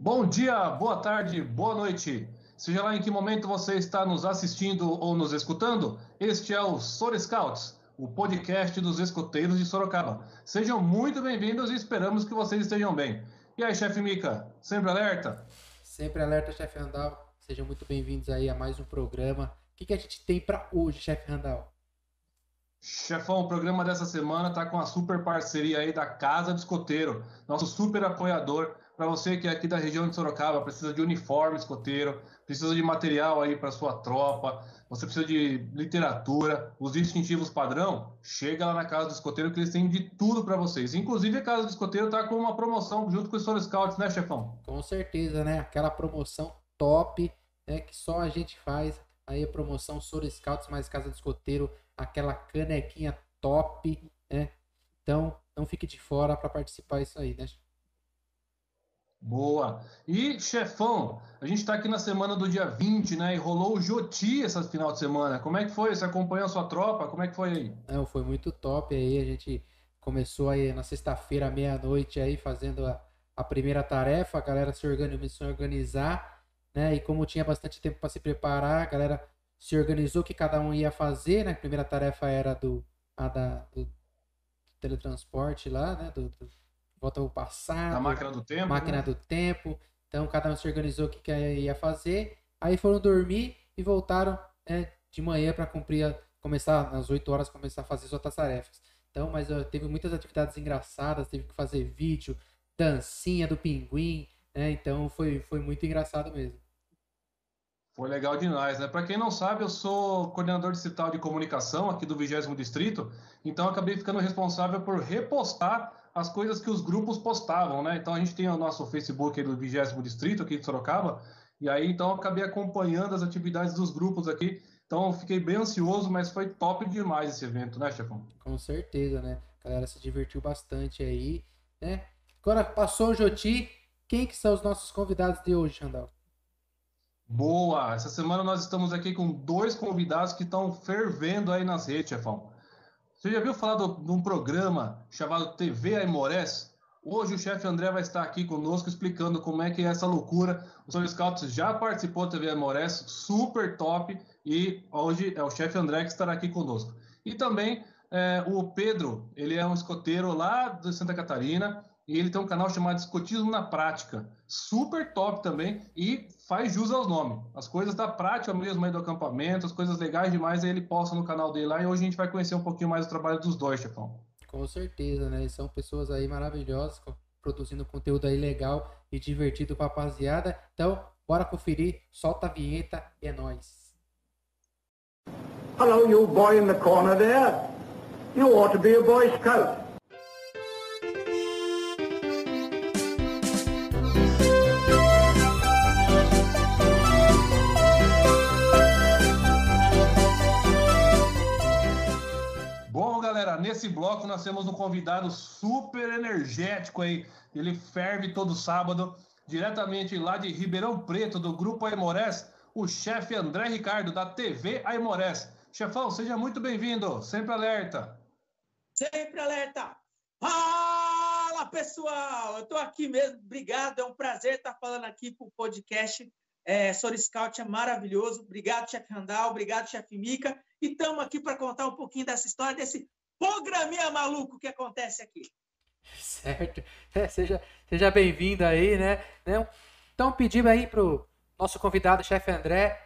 Bom dia, boa tarde, boa noite. Seja lá em que momento você está nos assistindo ou nos escutando, este é o Sor Scouts, o podcast dos escoteiros de Sorocaba. Sejam muito bem-vindos e esperamos que vocês estejam bem. E aí, chefe Mica, sempre alerta? Sempre alerta, chefe Randall. Sejam muito bem-vindos aí a mais um programa. O que, que a gente tem para hoje, chefe Randall? Chefão, o programa dessa semana está com a super parceria aí da Casa do Escoteiro, nosso super apoiador. Para você que é aqui da região de Sorocaba, precisa de uniforme escoteiro, precisa de material aí para sua tropa, você precisa de literatura, os distintivos padrão, chega lá na Casa do Escoteiro que eles têm de tudo para vocês. Inclusive a Casa do Escoteiro está com uma promoção junto com os Soro Scouts, né, chefão? Com certeza, né? Aquela promoção top, né, que só a gente faz. Aí a promoção Soro Scouts mais Casa do Escoteiro aquela canequinha top, né? Então, não fique de fora para participar disso aí, né? Boa. E, chefão, a gente está aqui na semana do dia 20, né? E rolou o Joti essa final de semana. Como é que foi? Você acompanhou a sua tropa? Como é que foi aí? Não, foi muito top aí. A gente começou aí na sexta-feira, meia-noite, aí, fazendo a, a primeira tarefa. A galera se organizou, se organizar, né? E como tinha bastante tempo para se preparar, a galera se organizou que cada um ia fazer, né? A primeira tarefa era do, a da, do teletransporte lá, né? Do, do volta ao passado. A máquina do tempo. Máquina né? do tempo. Então cada um se organizou o que, que ia fazer. Aí foram dormir e voltaram né, de manhã para cumprir, a, começar às 8 horas, começar a fazer suas tarefas. Então, mas teve muitas atividades engraçadas, teve que fazer vídeo, dancinha do pinguim, né? Então foi, foi muito engraçado mesmo. Foi legal demais, né? Para quem não sabe, eu sou coordenador distrital de comunicação aqui do 20 Distrito, então acabei ficando responsável por repostar as coisas que os grupos postavam, né? Então a gente tem o nosso Facebook do 20 Distrito aqui de Sorocaba, e aí então acabei acompanhando as atividades dos grupos aqui. Então fiquei bem ansioso, mas foi top demais esse evento, né, chefão? Com certeza, né? A galera se divertiu bastante aí, né? Agora passou o Joti, quem que são os nossos convidados de hoje, Xandal? Boa! Essa semana nós estamos aqui com dois convidados que estão fervendo aí nas redes, chefão. Você já viu falar de um programa chamado TV Aimorés? Hoje o chefe André vai estar aqui conosco explicando como é que é essa loucura. O Sr. Scouts já participou da TV Aimorés, super top, e hoje é o chefe André que estará aqui conosco. E também é, o Pedro, ele é um escoteiro lá de Santa Catarina, e ele tem um canal chamado Escotismo na Prática, super top também e faz jus aos nomes. As coisas da prática mesmo aí do acampamento, as coisas legais demais, aí ele posta no canal dele lá e hoje a gente vai conhecer um pouquinho mais do trabalho dos dois, chefão. Com certeza, né? São pessoas aí maravilhosas, produzindo conteúdo aí legal e divertido pra rapaziada. Então, bora conferir, solta a vinheta e é nóis. Hello, you boy in the corner there. You ought to be a Boy Scout. Nesse bloco nós temos um convidado super energético aí. Ele ferve todo sábado, diretamente lá de Ribeirão Preto, do Grupo Aimorés, o chefe André Ricardo, da TV Aimorés. Chefão, seja muito bem-vindo, sempre alerta. Sempre alerta. Fala, pessoal! Eu estou aqui mesmo, obrigado, é um prazer estar falando aqui para o podcast. É, Scout é maravilhoso. Obrigado, chefe Randall, obrigado, chefe Mica. E estamos aqui para contar um pouquinho dessa história, desse programinha maluco que acontece aqui. Certo. É, seja seja bem-vindo aí, né? Então, pedir aí pro nosso convidado, chefe André,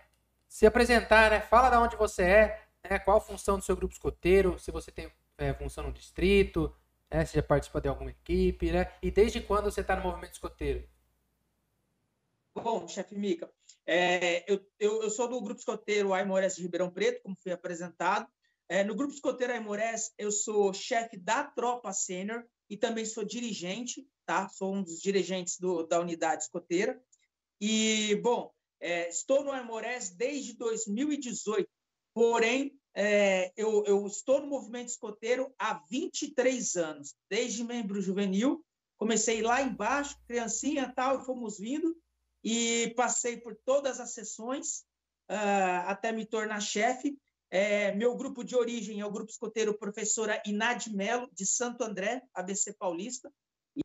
se apresentar, né? Fala de onde você é, né? qual a função do seu grupo escoteiro, se você tem é, função no distrito, né? se já participa de alguma equipe, né? E desde quando você está no movimento escoteiro? Bom, chefe Mica, é, eu, eu, eu, sou do grupo escoteiro Aimores de Ribeirão Preto, como foi apresentado. É, no Grupo Escoteiro Aimorés, eu sou chefe da tropa sênior e também sou dirigente, tá? Sou um dos dirigentes do, da unidade escoteira. E, bom, é, estou no Aimorés desde 2018, porém, é, eu, eu, estou no movimento escoteiro há 23 anos, desde membro juvenil. Comecei lá embaixo, criancinha tal, e fomos vindo, e passei por todas as sessões uh, até me tornar chefe. É, meu grupo de origem é o grupo escoteiro professora Inad Melo, de Santo André, ABC Paulista.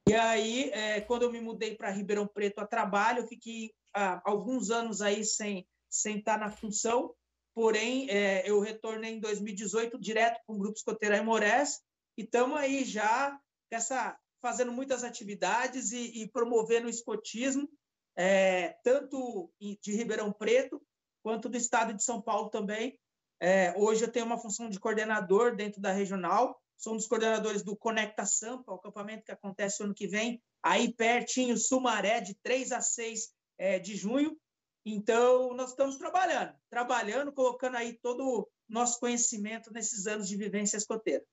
E aí, é, quando eu me mudei para Ribeirão Preto a trabalho, eu fiquei ah, alguns anos aí sem, estar na função, porém, é, eu retornei em 2018 direto com o Grupo Escoteiro Aimorés, e estamos aí já essa, fazendo muitas atividades e, e promovendo o escotismo, é, tanto de Ribeirão Preto quanto do estado de São Paulo também. É, hoje eu tenho uma função de coordenador dentro da regional, sou um dos coordenadores do Conecta Sampa, o acampamento que acontece ano que vem, aí pertinho, Sumaré, de 3 a 6 é, de junho. Então, nós estamos trabalhando, trabalhando, colocando aí todo o nosso conhecimento nesses anos de vivência escoteira.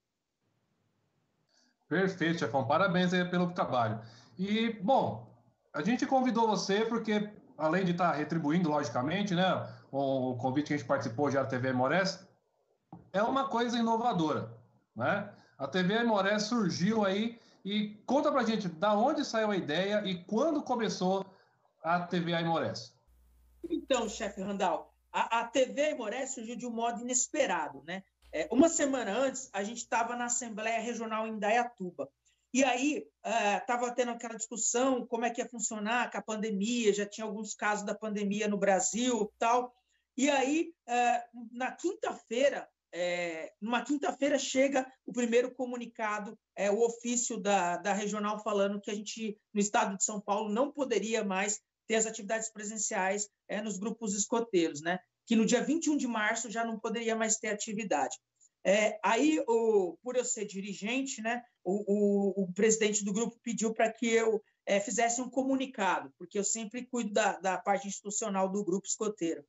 Perfeito, chefão. Parabéns aí pelo trabalho. E, bom, a gente convidou você porque, além de estar retribuindo, logicamente, né, o convite que a gente participou já da TV Mores, é uma coisa inovadora, né? A TV Mores surgiu aí e conta pra gente da onde saiu a ideia e quando começou a TV Aimorés. Então, chefe Randall, a, a TV Aimorés surgiu de um modo inesperado, né? É, uma semana antes, a gente estava na Assembleia Regional em Dayatuba. E aí estava é, tendo aquela discussão como é que ia funcionar com a pandemia, já tinha alguns casos da pandemia no Brasil tal. E aí, é, na quinta-feira, é, numa quinta-feira chega o primeiro comunicado, é, o ofício da, da regional falando que a gente, no estado de São Paulo, não poderia mais ter as atividades presenciais nos grupos escoteiros, né? que no dia 21 de março já não poderia mais ter atividade. É, aí, o, por eu ser dirigente, né, o, o, o presidente do grupo pediu para que eu é, fizesse um comunicado, porque eu sempre cuido da, da, parte institucional do grupo escoteiro.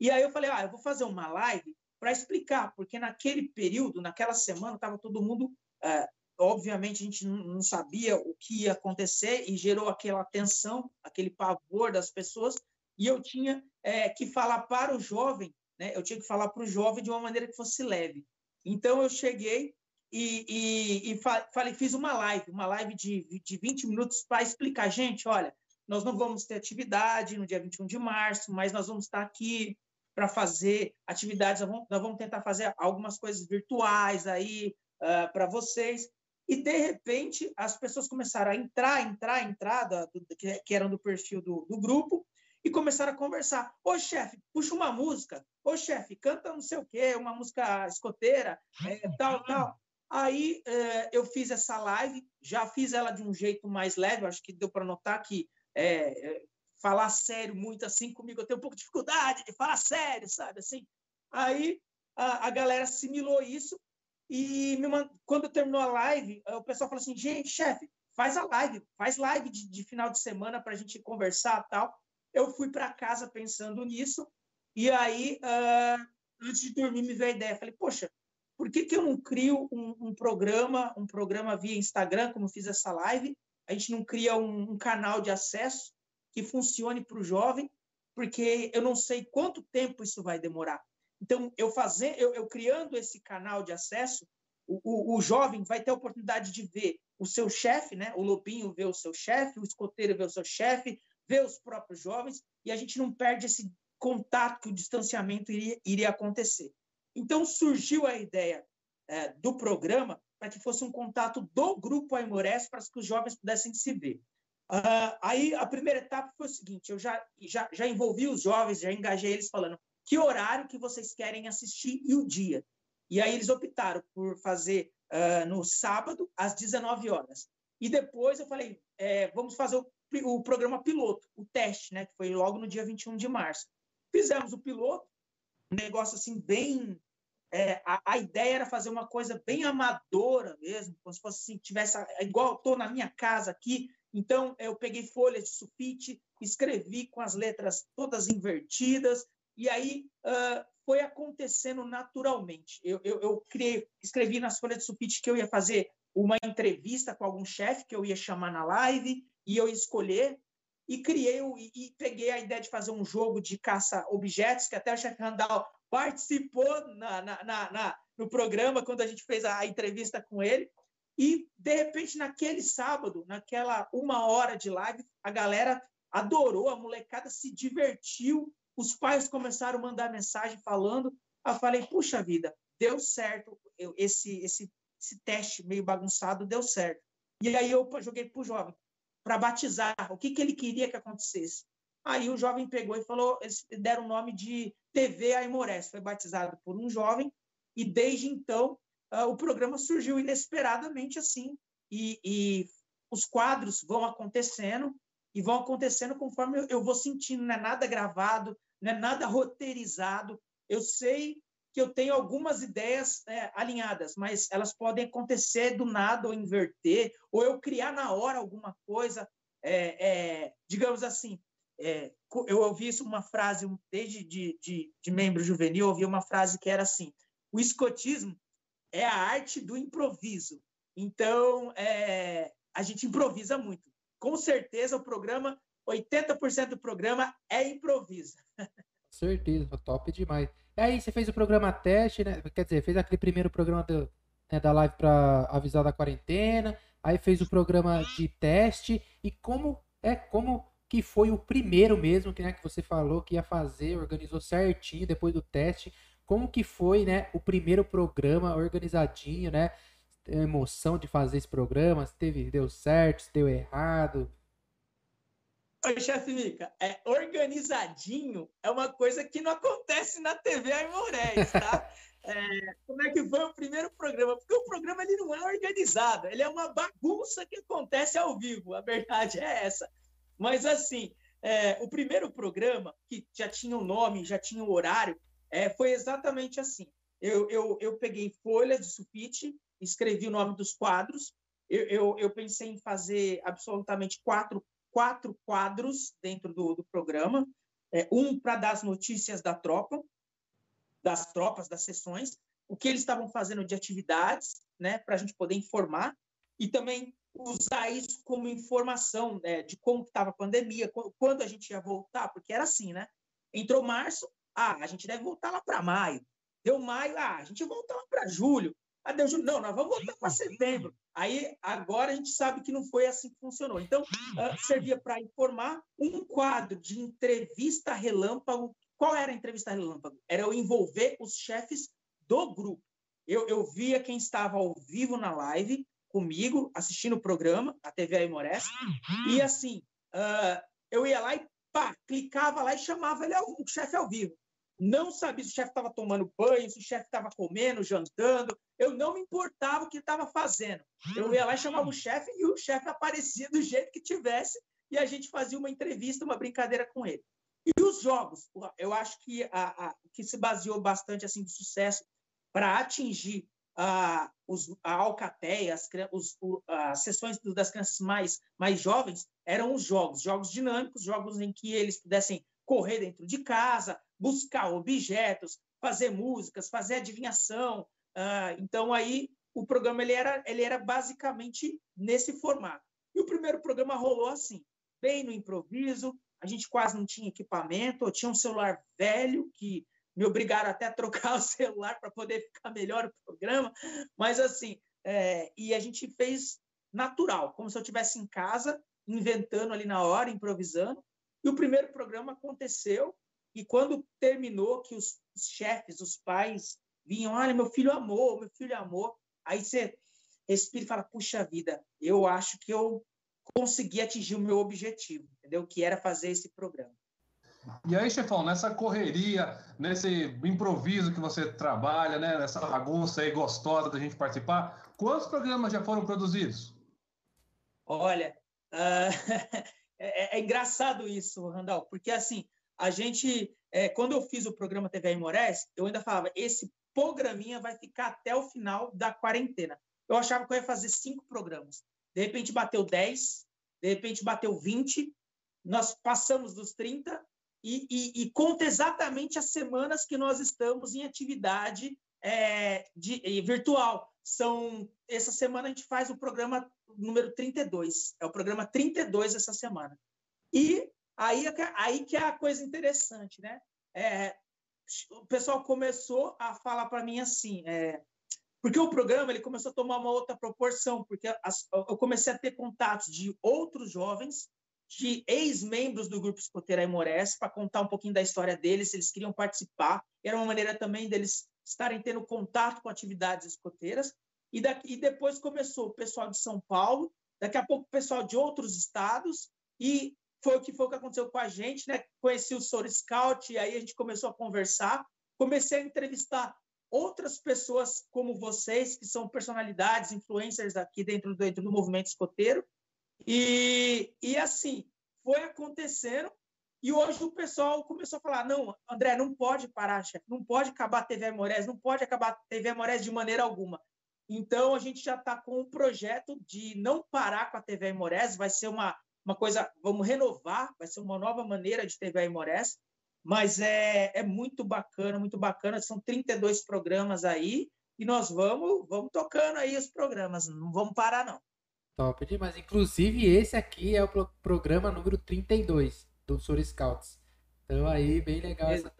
E aí eu falei, ah, eu vou fazer uma live para explicar, porque naquele período, naquela semana, estava todo mundo. É, obviamente, a gente não sabia o que ia acontecer e gerou aquela tensão, aquele pavor das pessoas, e eu tinha é, que falar para o jovem, né? Eu tinha que falar para o jovem de uma maneira que fosse leve. Então eu cheguei e, e, e falei, fiz uma live, uma live de, de 20 minutos para explicar, gente, olha, nós não vamos ter atividade no dia 21 de março, mas nós vamos estar aqui para fazer atividades, nós vamos, nós vamos, tentar fazer algumas coisas virtuais aí uh, para vocês. E, de repente, as pessoas começaram a entrar, entrar, entrar, da, do, que, que eram do perfil do, do grupo, e começaram a conversar. Ô, chefe, puxa uma música. Ô, chefe, canta não sei o quê, uma música escoteira, é, tal, tal. Aí é, eu fiz essa live, já fiz ela de um jeito mais leve, acho que deu para notar que é, é, falar sério muito assim comigo, eu tenho um pouco de dificuldade de falar sério, sabe? Assim. Aí a, a galera assimilou isso e me, quando terminou a live, o pessoal falou assim: gente, chefe, faz a live, faz live de, de final de semana para a gente conversar tal. Eu fui para casa pensando nisso, e aí, uh, antes de dormir, me veio a ideia. Falei, poxa, por que, que eu não crio um, um programa, um programa via Instagram, como fiz essa live? A gente não cria um, um canal de acesso que funcione para o jovem, porque eu não sei quanto tempo isso vai demorar. Então, eu fazer, eu, eu criando esse canal de acesso, o, o, o, jovem vai ter a oportunidade de ver o seu chefe, né? O lobinho vê o seu chefe, o escoteiro vê o seu chefe, ver os próprios jovens e a gente não perde esse contato que o distanciamento iria, iria acontecer. Então surgiu a ideia é, do programa para que fosse um contato do grupo Aimorés para que os jovens pudessem se ver. Uh, aí a primeira etapa foi o seguinte: eu já, já, já envolvi os jovens, já engajei eles falando que horário que vocês querem assistir e o dia. E aí eles optaram por fazer uh, no sábado às 19 horas. E depois eu falei, é, vamos fazer o o programa piloto, o teste, né, que foi logo no dia 21 de março. Fizemos o piloto, um negócio assim bem é, a, a, ideia era fazer uma coisa bem amadora mesmo, como se fosse assim, tivesse igual estou na minha casa aqui. Então eu peguei folhas de sulfite, escrevi com as letras todas invertidas e aí uh, foi acontecendo naturalmente. Eu, eu, eu criei, escrevi nas folhas de sulfite que eu ia fazer uma entrevista com algum chefe que eu ia chamar na live e eu escolher e criei e, e, peguei a ideia de fazer um jogo de caça-objetos, que até o chefe Randall participou na, na, na, no programa quando a gente fez a, a, entrevista com ele. E, de repente, naquele sábado, naquela uma hora de live, a galera adorou, a molecada se divertiu, os pais começaram a mandar mensagem falando. Eu falei, puxa vida, deu certo, eu, esse, esse, esse teste meio bagunçado deu certo. E aí eu joguei para o jovem, para batizar, o que, que ele queria que acontecesse. Aí o jovem pegou e falou, eles deram o nome de TV Aimorés, foi batizado por um jovem, e desde então uh, o programa surgiu inesperadamente assim, e, e, os quadros vão acontecendo, e vão acontecendo conforme eu, eu vou sentindo, não é nada gravado, não é nada roteirizado, eu sei que eu tenho algumas ideias é, alinhadas, mas elas podem acontecer do nada ou inverter, ou eu criar na hora alguma coisa, é, é, digamos assim. É, eu ouvi isso uma frase desde de, de, de membro juvenil, ouvi uma frase que era assim: o escotismo é a arte do improviso. Então, é, a gente improvisa muito. Com certeza, o programa, 80% do programa é improviso. Certeza, top demais. E aí você fez o programa teste, né? Quer dizer, fez aquele primeiro programa do, né, da live para avisar da quarentena, aí fez o programa de teste e como é como que foi o primeiro mesmo que, né, que você falou que ia fazer, organizou certinho depois do teste. Como que foi, né, o primeiro programa organizadinho, né? A emoção de fazer esse programa, se teve, deu certo, se deu errado. Oi, chefe Mica, é, organizadinho é uma coisa que não acontece na TV Aimorés, tá? É, como é que foi o primeiro programa? Porque o programa ele não é organizado, ele é uma bagunça que acontece ao vivo, a verdade é essa. Mas, assim, é, o primeiro programa, que já tinha o um nome, já tinha o um horário, é, foi exatamente assim. Eu, eu, eu peguei folhas de sulfite, escrevi o nome dos quadros, eu, eu, eu pensei em fazer absolutamente quatro quatro quadros dentro do, do programa, é, um para dar as notícias da tropa, das tropas, das sessões, o que eles estavam fazendo de atividades, né, para a gente poder informar, e também usar isso como informação né, de como estava a pandemia, quando a gente ia voltar, porque era assim, né? Entrou março, ah, a gente deve voltar lá para maio. Deu maio, ah, a gente volta lá para julho. Ah, deu julho, não, nós vamos voltar para setembro. Aí, agora a gente sabe que não foi assim que funcionou. Então, uh, servia para informar um quadro de entrevista relâmpago. Qual era a entrevista relâmpago? Era eu envolver os chefes do grupo. Eu, eu via quem estava ao vivo na live comigo, assistindo o programa, a TV Aimorés, e assim, uh, eu ia lá e pá, clicava lá e chamava ele, o chefe ao vivo não sabia se o chefe estava tomando banho, se o chefe estava comendo, jantando. Eu não me importava o que estava fazendo. Eu ia lá e chamava o chefe e o chefe aparecia do jeito que tivesse e a gente fazia uma entrevista, uma brincadeira com ele. E os jogos, eu acho que a, a que se baseou bastante assim de sucesso para atingir a, os, a alcateia, as, os, as sessões das crianças mais, mais jovens, eram os jogos, jogos dinâmicos, jogos em que eles pudessem correr dentro de casa, buscar objetos, fazer músicas, fazer adivinhação. Uh, então, aí, o programa ele era, ele era basicamente nesse formato. E o primeiro programa rolou assim, bem no improviso, a gente quase não tinha equipamento, eu tinha um celular velho que me obrigaram até a trocar o celular para poder ficar melhor o programa, mas assim, é, e a gente fez natural, como se eu estivesse em casa, inventando ali na hora, improvisando, e o primeiro programa aconteceu, e quando terminou, que os chefes, os pais, vinham, olha, meu filho amou, meu filho amou. Aí você respira e fala, puxa vida, eu acho que eu consegui atingir o meu objetivo, entendeu? Que era fazer esse programa. E aí, chefão, nessa correria, nesse improviso que você trabalha, né, nessa bagunça aí gostosa da gente participar, quantos programas já foram produzidos? Olha, uh, é, é, engraçado isso, Randall, porque assim, a gente, é, quando eu fiz o programa TV Imores, eu ainda falava, esse programinha vai ficar até o final da quarentena. Eu achava que eu ia fazer cinco programas. De repente bateu 10, de repente bateu 20, nós passamos dos 30 e, e, e conta exatamente as semanas que nós estamos em atividade é, de, virtual. São essa semana a gente faz o programa número 32. É o programa 32 essa semana. E aí, é aí que é a coisa interessante, né? É, o pessoal começou a falar para mim assim, é, porque o programa ele começou a tomar uma outra proporção, porque as, eu comecei a ter contatos de outros jovens, de ex-membros do grupo Escoteira Aimorés, para contar um pouquinho da história deles, se eles queriam participar. Era uma maneira também deles estarem tendo contato com atividades escoteiras. E, daqui, e depois começou o pessoal de São Paulo, daqui a pouco o pessoal de outros estados, e foi o que foi o que aconteceu com a gente, né? Conheci o Soro Scout, e aí a gente começou a conversar, comecei a entrevistar outras pessoas como vocês, que são personalidades, influencers aqui dentro, dentro do movimento escoteiro, e, e assim, foi acontecendo, e hoje o pessoal começou a falar: não, André, não pode parar, chefe, não pode acabar a TV Amores, não pode acabar a TV Amores de maneira alguma. Então, a gente já está com um projeto de não parar com a TV Amores, vai ser uma, uma coisa, vamos renovar, vai ser uma nova maneira de TV Amores, mas é, é muito bacana, muito bacana. São 32 programas aí e nós vamos, vamos tocando aí os programas, não vamos parar, não. Top demais. Inclusive, esse aqui é o programa número 32 do Sur Scouts. Então aí, bem legal. Essa,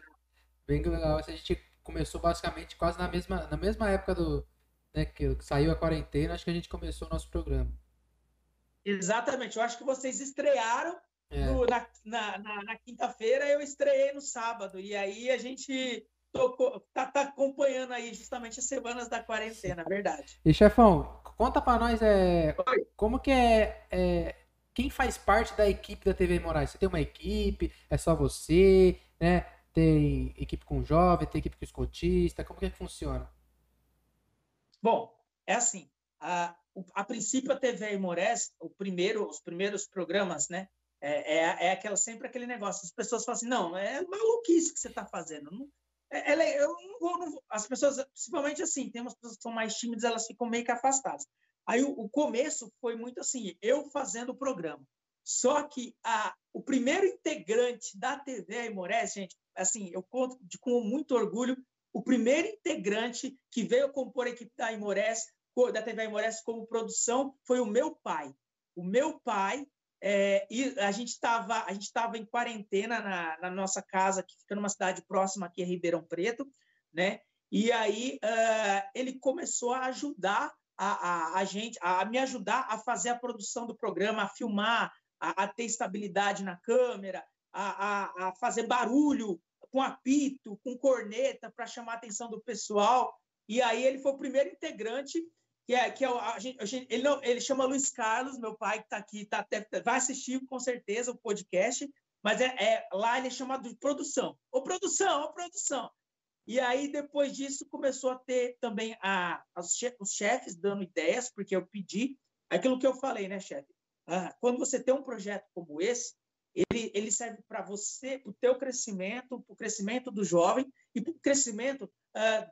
bem legal. Essa, a gente começou basicamente quase na mesma, na mesma época do né, que saiu a quarentena, acho que a gente começou o nosso programa. Exatamente. Eu acho que vocês estrearam é. no, na, na, na, na quinta-feira, eu estreiei no sábado. E aí a gente tocou, tá, tá acompanhando aí justamente as semanas da quarentena, verdade. E chefão, conta para nós é, como que é, é quem faz parte da equipe da TV Moraes? Você tem uma equipe? É só você? Né? Tem equipe com jovem, tem equipe com escotista? Como que, é que funciona? Bom, é assim. A, a princípio, a TV Moraes, o primeiro, os primeiros programas, né? É, é, é, aquela, sempre aquele negócio. As pessoas falam assim: não, é maluquice que você está fazendo. Não, é, ela, eu não vou, não vou, As pessoas, principalmente assim, tem umas pessoas que são mais tímidas, elas ficam meio que afastadas. Aí o, o começo foi muito assim, eu fazendo o programa. Só que a, o primeiro integrante da TV Aimorés, gente, assim, eu conto de, com muito orgulho, o primeiro integrante que veio compor a equipe da Aimorés, da TV Aimorés como produção, foi o meu pai. O meu pai, é, e a gente estava a gente em quarentena na, na, nossa casa que fica numa cidade próxima aqui, Ribeirão Preto, né? E aí uh, ele começou a ajudar a, a, a gente, a, me ajudar a fazer a produção do programa, a filmar, a, a ter estabilidade na câmera, a, a, a fazer barulho com apito, com corneta para chamar a atenção do pessoal. E aí ele foi o primeiro integrante que é que é a gente, a gente, ele não ele chama Luiz Carlos, meu pai que está aqui, tá, vai assistir com certeza o podcast, mas é, é, lá ele é chamado de produção. Ô produção, ô produção. E aí, depois disso, começou a ter também a, os chefes dando ideias, porque eu pedi aquilo que eu falei, né, chefe? Ah, quando você tem um projeto como esse, ele, ele serve para você, para o teu crescimento, para o crescimento do jovem e para o crescimento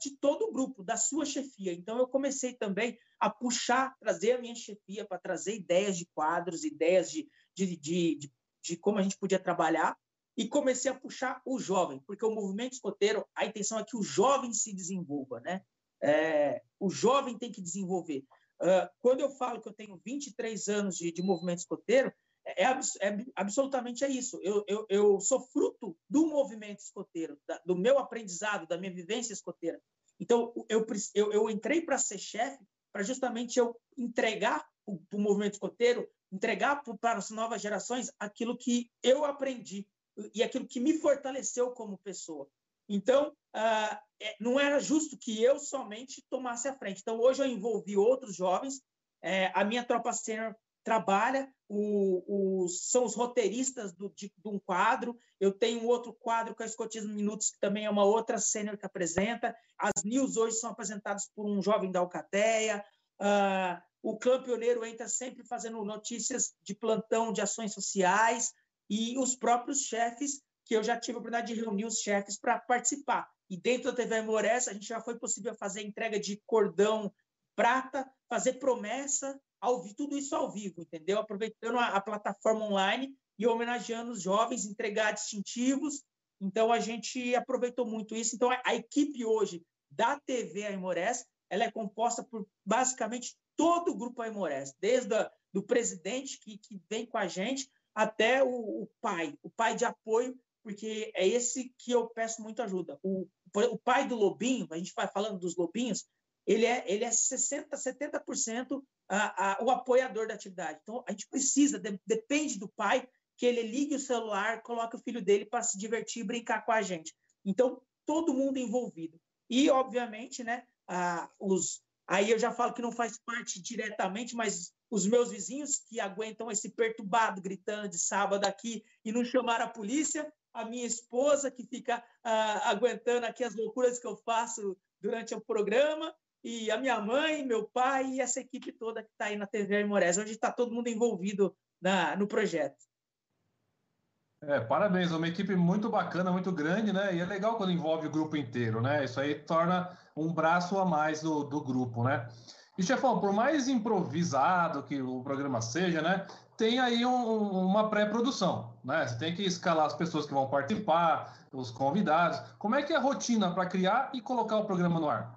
de todo o grupo, da sua chefia. Então, eu comecei também a puxar, trazer a minha chefia para trazer ideias de quadros, ideias de, de, de, de, de como a gente podia trabalhar e comecei a puxar o jovem, porque o movimento escoteiro, a intenção é que o jovem se desenvolva, né? É, o jovem tem que desenvolver. Uh, quando eu falo que eu tenho 23 anos de, de movimento escoteiro, é, é, é, absolutamente é isso. Eu, eu, eu, sou fruto do movimento escoteiro, da, do meu aprendizado, da minha vivência escoteira. Então, eu, eu, eu entrei para ser chefe para justamente eu entregar para o movimento escoteiro, entregar para as novas gerações aquilo que eu aprendi e aquilo que me fortaleceu como pessoa. Então, uh, não era justo que eu somente tomasse a frente. Então, hoje eu envolvi outros jovens. É, a minha tropa sênior trabalha, o, o, são os roteiristas do, de, de, um quadro. Eu tenho outro quadro com a Escotismo Minutos, que também é uma outra sênior que apresenta. As news hoje são apresentadas por um jovem da Alcateia. Uh, o Clã Pioneiro entra sempre fazendo notícias de plantão de ações sociais e os próprios chefes, que eu já tive a oportunidade de reunir os chefes para participar. E dentro da TV Amores, a gente já foi possível fazer entrega de cordão prata, fazer promessa, ao, tudo isso ao vivo, entendeu? Aproveitando a, a plataforma online e homenageando os jovens, entregar distintivos. Então, a gente aproveitou muito isso. Então, a, a equipe hoje da TV Aimorés, ela é composta por basicamente todo o grupo Aimorés, desde o do presidente que, que vem com a gente até o, o, pai, o pai de apoio, porque é esse que eu peço muita ajuda. O, o pai do Lobinho, a gente vai falando dos Lobinhos, ele é, ele é 60%, 70% a, a, o apoiador da atividade. Então, a gente precisa, de, depende do pai, que ele ligue o celular, coloque o filho dele para se divertir e brincar com a gente. Então, todo mundo envolvido. E, obviamente, né, a, os, aí eu já falo que não faz parte diretamente, mas os meus vizinhos que aguentam esse perturbado gritando de sábado aqui e não chamar a polícia, a minha esposa que fica uh, aguentando aqui as loucuras que eu faço durante o programa, e a minha mãe, meu pai e essa equipe toda que está aí na TV Aimorés. Hoje está todo mundo envolvido na, no projeto. É, parabéns, uma equipe muito bacana, muito grande, né? E é legal quando envolve o grupo inteiro, né? Isso aí torna um braço a mais do, do grupo, né? E, chefão, por mais improvisado que o programa seja, né? Tem aí um, uma pré-produção, né? Você tem que escalar as pessoas que vão participar, os convidados. Como é que é a rotina para criar e colocar o programa no ar?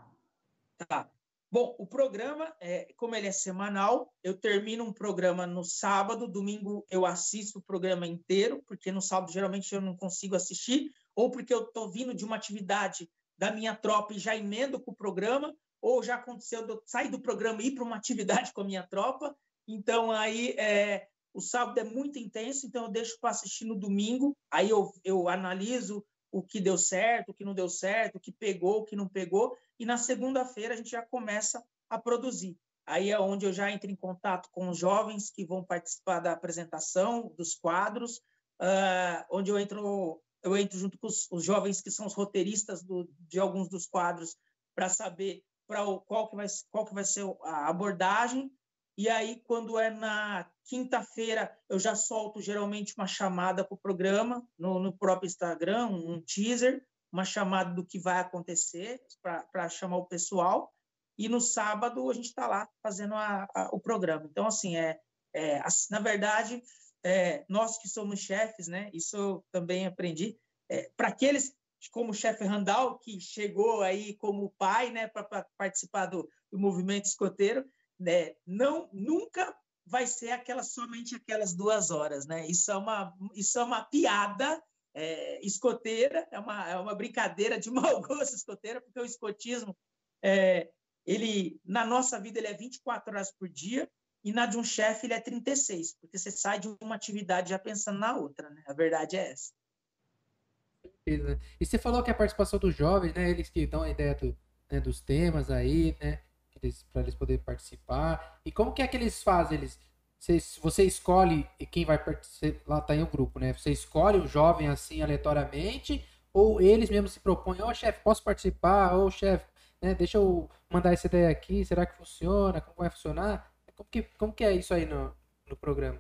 Tá. Bom, o programa, é, como ele é semanal, eu termino um programa no sábado, domingo eu assisto o programa inteiro, porque no sábado geralmente eu não consigo assistir, ou porque eu estou vindo de uma atividade da minha tropa e já emendo com o programa, ou já aconteceu de eu sair do programa e ir para uma atividade com a minha tropa. Então, aí, é, o sábado é muito intenso, então eu deixo para assistir no domingo, aí eu, eu analiso o que deu certo, o que não deu certo, o que pegou, o que não pegou, e na segunda-feira a gente já começa a produzir. Aí é onde eu já entro em contato com os jovens que vão participar da apresentação, dos quadros, uh, onde eu entro, eu entro junto com os, os jovens que são os roteiristas do, de alguns dos quadros para saber qual que vai qual que vai ser a abordagem e aí, quando é na quinta-feira, eu já solto geralmente uma chamada para o programa no, no, próprio Instagram, um teaser, uma chamada do que vai acontecer para chamar o pessoal. E no sábado a gente está lá fazendo a, a, o programa. Então, assim, é, é na verdade, é, nós que somos chefes, né? Isso eu também aprendi. É, para aqueles como o chefe Randall, que chegou aí como pai, né, para participar do, do movimento escoteiro, né, não nunca vai ser aquela somente aquelas duas horas, né? Isso é uma isso é uma piada é, escoteira, é uma, é uma brincadeira de mau gosto escoteira, porque o escotismo é, ele na nossa vida ele é 24 horas por dia e na de um chefe ele é 36, porque você sai de uma atividade já pensando na outra, né? A verdade é essa. E você falou que a participação dos jovens, né? Eles que dão a ideia do, né, dos temas aí, né? Para eles poderem participar. E como que é que eles fazem? Eles, você, você escolhe quem vai participar, lá tá em um grupo, né? Você escolhe o jovem assim aleatoriamente ou eles mesmos se propõem, ô oh, chefe, posso participar? Ô oh, chefe, né, deixa eu mandar essa ideia aqui, será que funciona? Como vai funcionar? Como que, como que é isso aí no, no programa?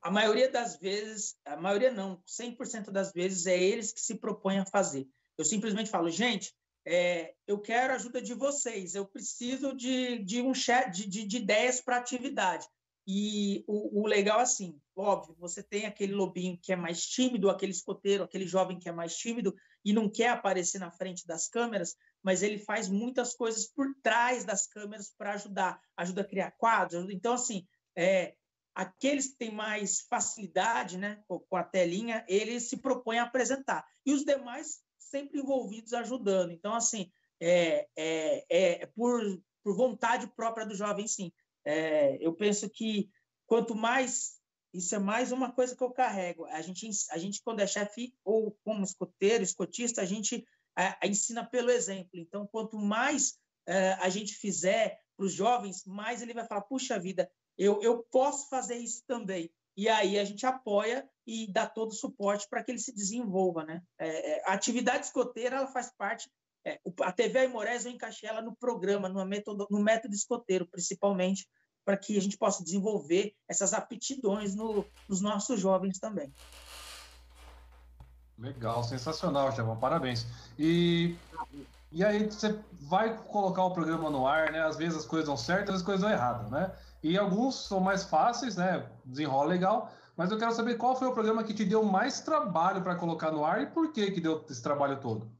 A maioria das vezes, a maioria não, 100% das vezes é eles que se propõem a fazer. Eu simplesmente falo, gente, é, eu quero a ajuda de vocês, eu preciso de, de um chat, de, de, de ideias para atividade. E o, o, legal, assim, óbvio, você tem aquele lobinho que é mais tímido, aquele escoteiro, aquele jovem que é mais tímido e não quer aparecer na frente das câmeras, mas ele faz muitas coisas por trás das câmeras para ajudar, ajuda a criar quadros. Ajuda... Então, assim, é, aqueles que têm mais facilidade né, com a telinha, eles se propõem a apresentar. E os demais sempre envolvidos ajudando. Então, assim, é, é, é por, por vontade própria do jovem, sim. É, eu penso que quanto mais isso é mais uma coisa que eu carrego. A gente, a gente quando é chefe ou como escoteiro, escotista, a gente a, a ensina pelo exemplo. Então, quanto mais é, a gente fizer para os jovens, mais ele vai falar: puxa vida, eu, eu posso fazer isso também e aí a gente apoia e dá todo o suporte para que ele se desenvolva, né? É, é, a atividade escoteira ela faz parte. É, a TV Aimorés eu encaixei ela no programa, no método, no método escoteiro, principalmente, para que a gente possa desenvolver essas aptidões no, nos nossos jovens também. Legal, sensacional, Chavão, parabéns. E, e aí você vai colocar o programa no ar, né? Às vezes as coisas dão certo, às vezes as coisas dão errado, né? E alguns são mais fáceis, né? Desenrola legal. Mas eu quero saber qual foi o programa que te deu mais trabalho para colocar no ar e por que que deu esse trabalho todo?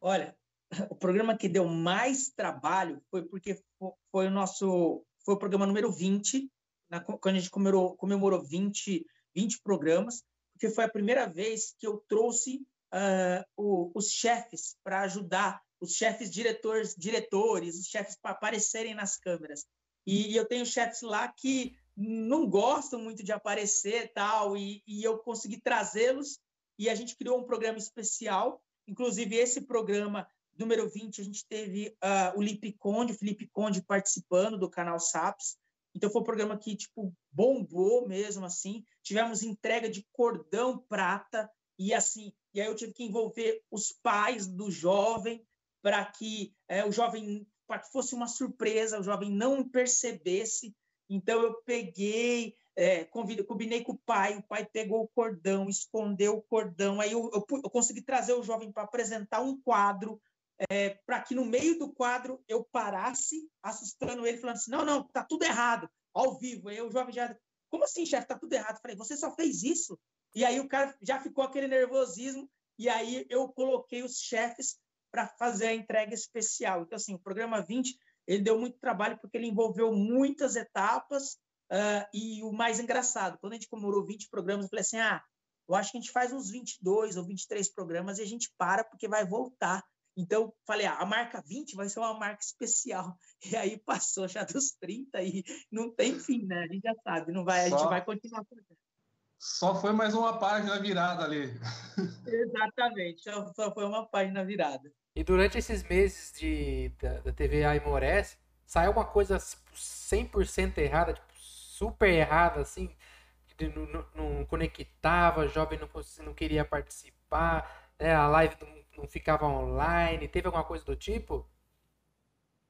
Olha, o programa que deu mais trabalho foi porque foi o nosso foi o programa número 20, na, quando a gente comemorou, comemorou 20, 20 programas, porque foi a primeira vez que eu trouxe uh, o, os chefes para ajudar, os chefes diretores, diretores, os chefes para aparecerem nas câmeras. E eu tenho chefes lá que não gostam muito de aparecer tal, e, e eu consegui trazê-los e a gente criou um programa especial. Inclusive, esse programa número 20, a gente teve uh, o Lipe Conde, o Felipe Conde participando do canal SAPS. Então foi um programa que tipo bombou mesmo assim. Tivemos entrega de cordão prata e assim, e aí eu tive que envolver os pais do jovem para que é, o jovem para que fosse uma surpresa, o jovem não percebesse. Então eu peguei, é, combinei com o pai, o pai pegou o cordão, escondeu o cordão, aí eu, eu, eu consegui trazer o jovem para apresentar um quadro, é, para que no meio do quadro eu parasse, assustando ele, falando assim: não, não, tá tudo errado, ao vivo. Aí o jovem já, como assim, chefe, tá tudo errado? Eu falei, você só fez isso? E aí o cara já ficou aquele nervosismo, e aí eu coloquei os chefes para fazer a entrega especial. Então, assim, o programa 20 ele deu muito trabalho porque ele envolveu muitas etapas uh, e o mais engraçado, quando a gente comemorou 20 programas, eu falei assim, ah, eu acho que a gente faz uns 22 ou 23 programas e a gente para porque vai voltar. Então, falei, ah, a marca 20 vai ser uma marca especial. E aí passou já dos 30 e não tem fim, né? A gente já sabe, não vai, Só... a gente vai continuar fazendo. Só foi mais uma página virada ali. Exatamente, só foi uma página virada. E durante esses meses de, da, da TV Aimorés, saiu uma coisa 100% errada, tipo, super errada, assim, não, não, não conectava, jovem não, não queria participar, né, a live não, não ficava online, teve alguma coisa do tipo?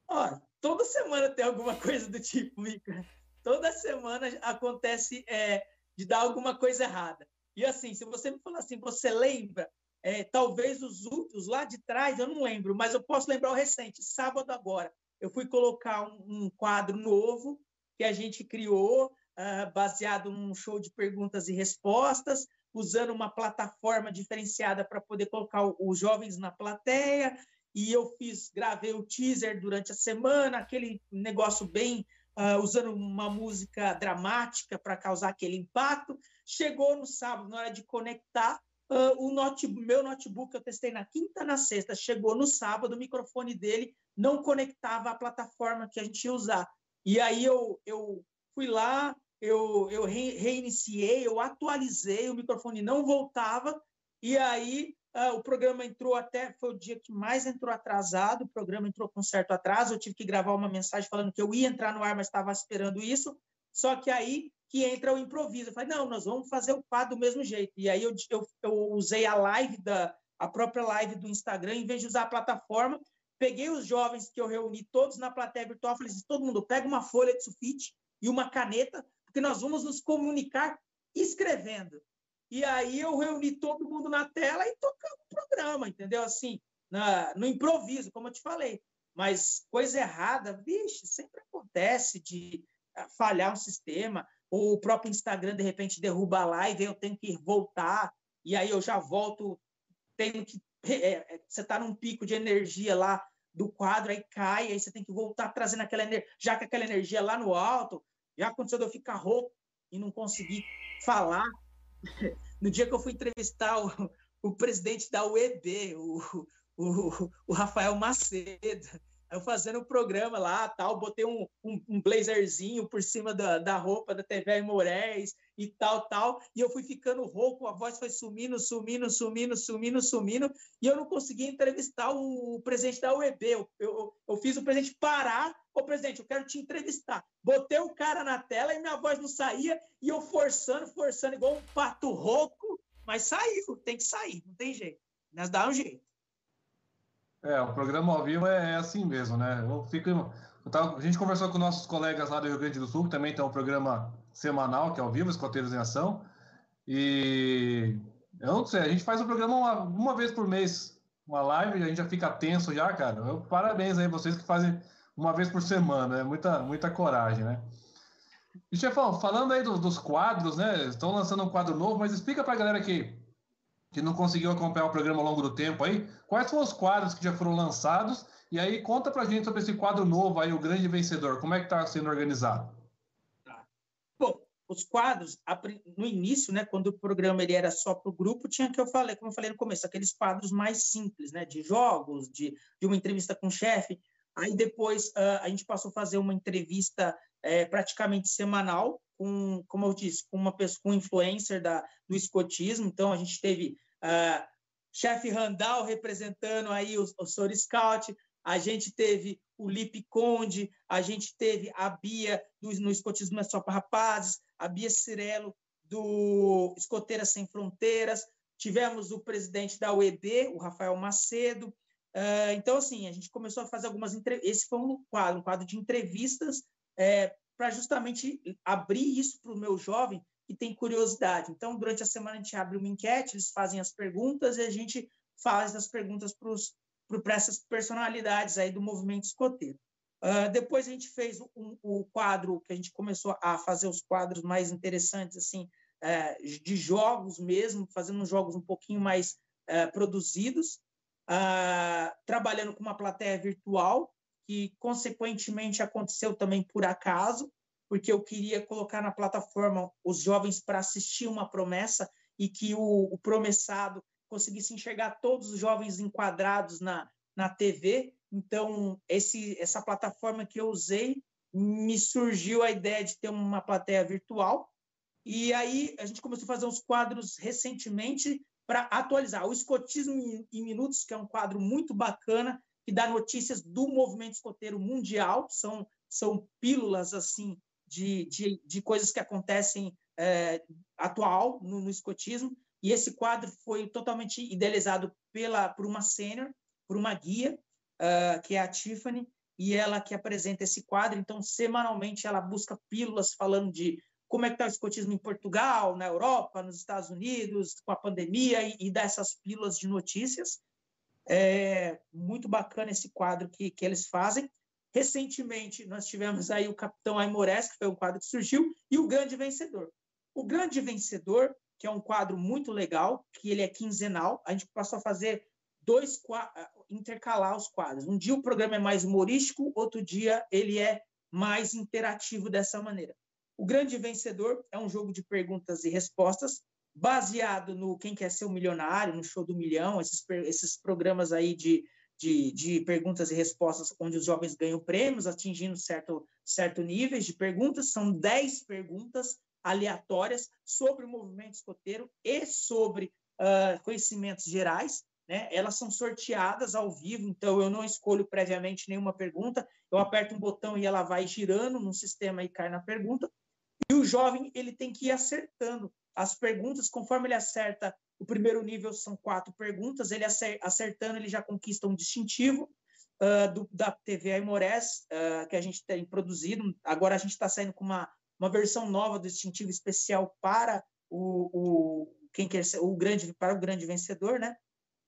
Ó, toda semana tem alguma coisa do tipo, Mica. Toda semana acontece é, de dar alguma coisa errada. E assim, se você me falar assim, você lembra? É, talvez os últimos lá de trás, eu não lembro, mas eu posso lembrar o recente, sábado agora. Eu fui colocar um, um quadro novo que a gente criou, uh, baseado num show de perguntas e respostas, usando uma plataforma diferenciada para poder colocar os jovens na plateia. E eu fiz, gravei o teaser durante a semana, aquele negócio bem uh, usando uma música dramática para causar aquele impacto. Chegou no sábado, na hora de conectar, uh, o notebook, meu notebook eu testei na quinta, na sexta, chegou no sábado, o microfone dele não conectava à plataforma que a gente ia usar. E aí eu, eu fui lá, eu, eu reiniciei, eu atualizei, o microfone não voltava, e aí ah, o programa entrou até, foi o dia que mais entrou atrasado, o programa entrou com certo atraso, eu tive que gravar uma mensagem falando que eu ia entrar no ar, mas estava esperando isso, só que aí que entra o improviso. Eu falei, não, nós vamos fazer o quadro do mesmo jeito. E aí eu, eu, eu usei a live, da, a própria live do Instagram, em vez de usar a plataforma, peguei os jovens que eu reuni todos na plateia virtual, falei assim, todo mundo pega uma folha de sulfite e uma caneta, porque nós vamos nos comunicar escrevendo. E aí eu reuni todo mundo na tela e tocamos o programa, entendeu? Assim, na, no improviso, como eu te falei. Mas coisa errada, vixe, sempre acontece de ah, falhar um sistema, o próprio Instagram, de repente, derruba a live, eu tenho que voltar, e aí eu já volto, tenho que. É, é, você está num pico de energia lá do quadro, aí cai, aí você tem que voltar trazendo aquela energia, já que aquela energia lá no alto, já aconteceu de eu ficar rouco e não conseguir falar, no dia que eu fui entrevistar o, o presidente da UEB, o, o, o Rafael Macedo, eu fazendo um programa lá, tal, botei um, um, um, blazerzinho por cima da, da roupa da TV Moraes e tal, tal, e eu fui ficando rouco, a voz foi sumindo, sumindo, sumindo, sumindo, sumindo, e eu não conseguia entrevistar o, o presidente da UEB. Eu, eu, eu fiz o presidente parar, ô presidente, eu quero te entrevistar. Botei o cara na tela e minha voz não saía, e eu forçando, forçando, igual um pato rouco, mas saiu, tem que sair, não tem jeito. Nós dá um jeito. É, o programa ao vivo é, é assim mesmo, né? Eu fico, eu tava, a gente conversou com nossos colegas lá do Rio Grande do Sul, que também tem um programa semanal, que é ao vivo, Escoteiros em Ação. E eu não sei, a gente faz o programa uma, uma vez por mês, uma live, a gente já fica tenso já, cara. Eu, parabéns aí vocês que fazem uma vez por semana, é muita, muita coragem, né? E, chefão, falando aí do, dos quadros, né? Estão lançando um quadro novo, mas explica pra galera que que não conseguiu acompanhar o programa ao longo do tempo aí, quais foram os quadros que já foram lançados? E aí conta pra gente sobre esse quadro novo aí, o grande vencedor. Como é que está sendo organizado? Tá. Bom, os quadros, no início, né, quando o programa ele era só para o grupo, tinha que eu falei, como eu falei no começo, aqueles quadros mais simples, né, de jogos, de, de uma entrevista com o chefe. Aí depois uh, a gente passou a fazer uma entrevista é, praticamente semanal, com, como eu disse, com uma pessoa, com um influencer da, do escotismo. Então a gente teve uh, chefe Randall representando aí o, o Scout, a gente teve o Lipe Conde, a gente teve a Bia do, no Escotismo é só para rapazes, a Bia Cirello do Escoteiras Sem Fronteiras, tivemos o presidente da UED, o Rafael Macedo. Uh, então, assim, a gente começou a fazer algumas entrevistas. Esse foi um quadro, um quadro de entrevistas é, para justamente abrir isso para o meu jovem que tem curiosidade. Então, durante a semana, a gente abre uma enquete, eles fazem as perguntas e a gente faz as perguntas para essas personalidades aí do movimento escoteiro. Uh, depois a gente fez o um, um quadro que a gente começou a fazer os quadros mais interessantes, assim, uh, de jogos mesmo, fazendo jogos um pouquinho mais uh, produzidos, ah, trabalhando com uma plateia virtual, que consequentemente aconteceu também por acaso, porque eu queria colocar na plataforma os jovens para assistir uma promessa e que o, o promessado conseguisse enxergar todos os jovens enquadrados na, na TV. Então, esse, essa plataforma que eu usei, me surgiu a ideia de ter uma plateia virtual. E aí a gente começou a fazer uns quadros recentemente para atualizar. O Escotismo em Minutos, que é um quadro muito bacana, que dá notícias do movimento escoteiro mundial. São, são pílulas assim de, de, de coisas que acontecem é, atual no, no, escotismo. E esse quadro foi totalmente idealizado pela, por uma sênior, por uma guia, uh, que é a Tiffany, e ela que apresenta esse quadro. Então, semanalmente, ela busca pílulas falando de como é que está o escotismo em Portugal, na Europa, nos Estados Unidos, com a pandemia, e, e dessas pílulas de notícias. É muito bacana esse quadro que, que eles fazem. Recentemente, nós tivemos aí o Capitão Aimores, que foi um quadro que surgiu, e o Grande Vencedor. O Grande Vencedor, que é um quadro muito legal, que ele é quinzenal, a gente passou a fazer dois intercalar os quadros. Um dia o programa é mais humorístico, outro dia ele é mais interativo dessa maneira. O Grande Vencedor é um jogo de perguntas e respostas baseado no Quem Quer Ser um Milionário, no Show do Milhão, esses, esses programas aí de de, de perguntas e respostas, onde os jovens ganham prêmios, atingindo certo, certo níveis de perguntas. São 10 perguntas aleatórias sobre o movimento escoteiro e sobre uh, conhecimentos gerais. Né? Elas são sorteadas ao vivo, então eu não escolho previamente nenhuma pergunta, eu aperto um botão e ela vai girando num sistema e cai na pergunta. E o jovem ele tem que ir acertando as perguntas conforme ele acerta o primeiro nível são quatro perguntas, ele acertando, ele já conquista um distintivo uh, do, da TV Aimorés, uh, que a gente tem produzido. Agora a gente está saindo com uma, uma versão nova do distintivo especial para o, o quem quer ser o grande para o grande vencedor, né?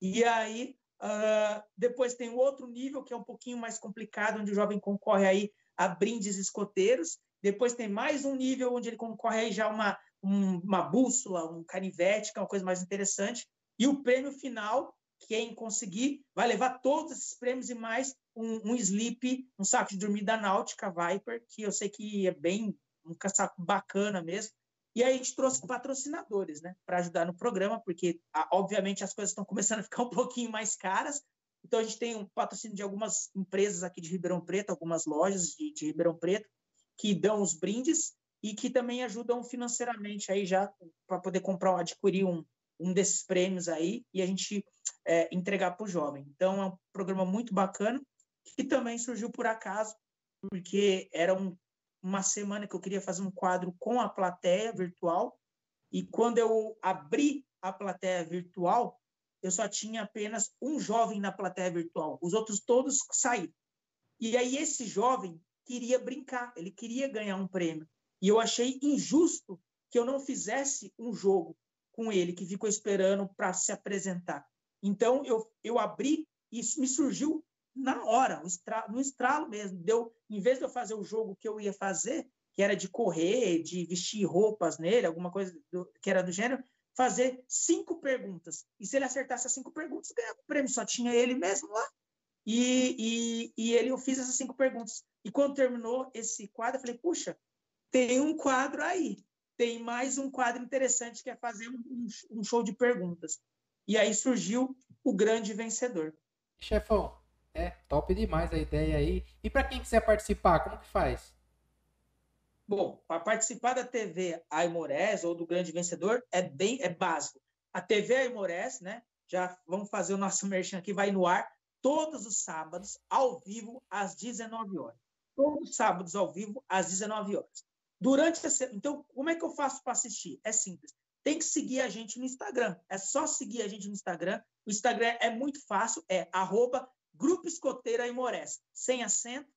E aí uh, depois tem o outro nível que é um pouquinho mais complicado, onde o jovem concorre aí a brindes escoteiros. Depois tem mais um nível onde ele concorre aí já uma um, uma bússola, um canivete, que é uma coisa mais interessante. E o prêmio final, quem conseguir, vai levar todos esses prêmios e mais um, um sleep, um saco de dormir da Náutica Viper, que eu sei que é bem um casaco bacana mesmo. E aí a gente trouxe patrocinadores, né, para ajudar no programa, porque obviamente as coisas estão começando a ficar um pouquinho mais caras. Então a gente tem um patrocínio de algumas empresas aqui de Ribeirão Preto, algumas lojas de, de Ribeirão Preto que dão os brindes e que também ajudam financeiramente aí já para poder comprar, adquirir um, um desses prêmios aí e a gente é, entregar para o jovem. Então é um programa muito bacana que também surgiu por acaso, porque era um, uma semana que eu queria fazer um quadro com a plateia virtual e quando eu abri a plateia virtual, eu só tinha apenas um jovem na plateia virtual, os outros todos saíram. E aí esse jovem queria brincar, ele queria ganhar um prêmio. E eu achei injusto que eu não fizesse um jogo com ele, que ficou esperando para se apresentar. Então, eu, eu abri e isso me surgiu na hora, no estralo, mesmo. Deu, em vez de eu fazer o jogo que eu ia fazer, que era de correr, de vestir roupas nele, alguma coisa do, que era do gênero, fazer cinco perguntas. E se ele acertasse as cinco perguntas, ganhava o prêmio. Só tinha ele mesmo lá. E, e, e ele, eu fiz essas cinco perguntas. E quando terminou esse quadro, eu falei, puxa, tem um quadro aí. Tem mais um quadro interessante que é fazer um, um show de perguntas. E aí surgiu o grande vencedor. Chefão, é top demais a ideia aí. E para quem quiser participar, como que faz? Bom, para participar da TV Aimorés ou do Grande Vencedor é bem é básico. A TV Aimorés, né? Já vamos fazer o nosso merchan aqui, vai no ar todos os sábados, ao vivo, às 19 horas. Todos os sábados, ao vivo, às 19 horas. Durante essa... Então, como é que eu faço para assistir? É simples. Tem que seguir a gente no Instagram. É só seguir a gente no Instagram. O Instagram é muito fácil, é arroba Grupo Escoteira Imores, sem acento.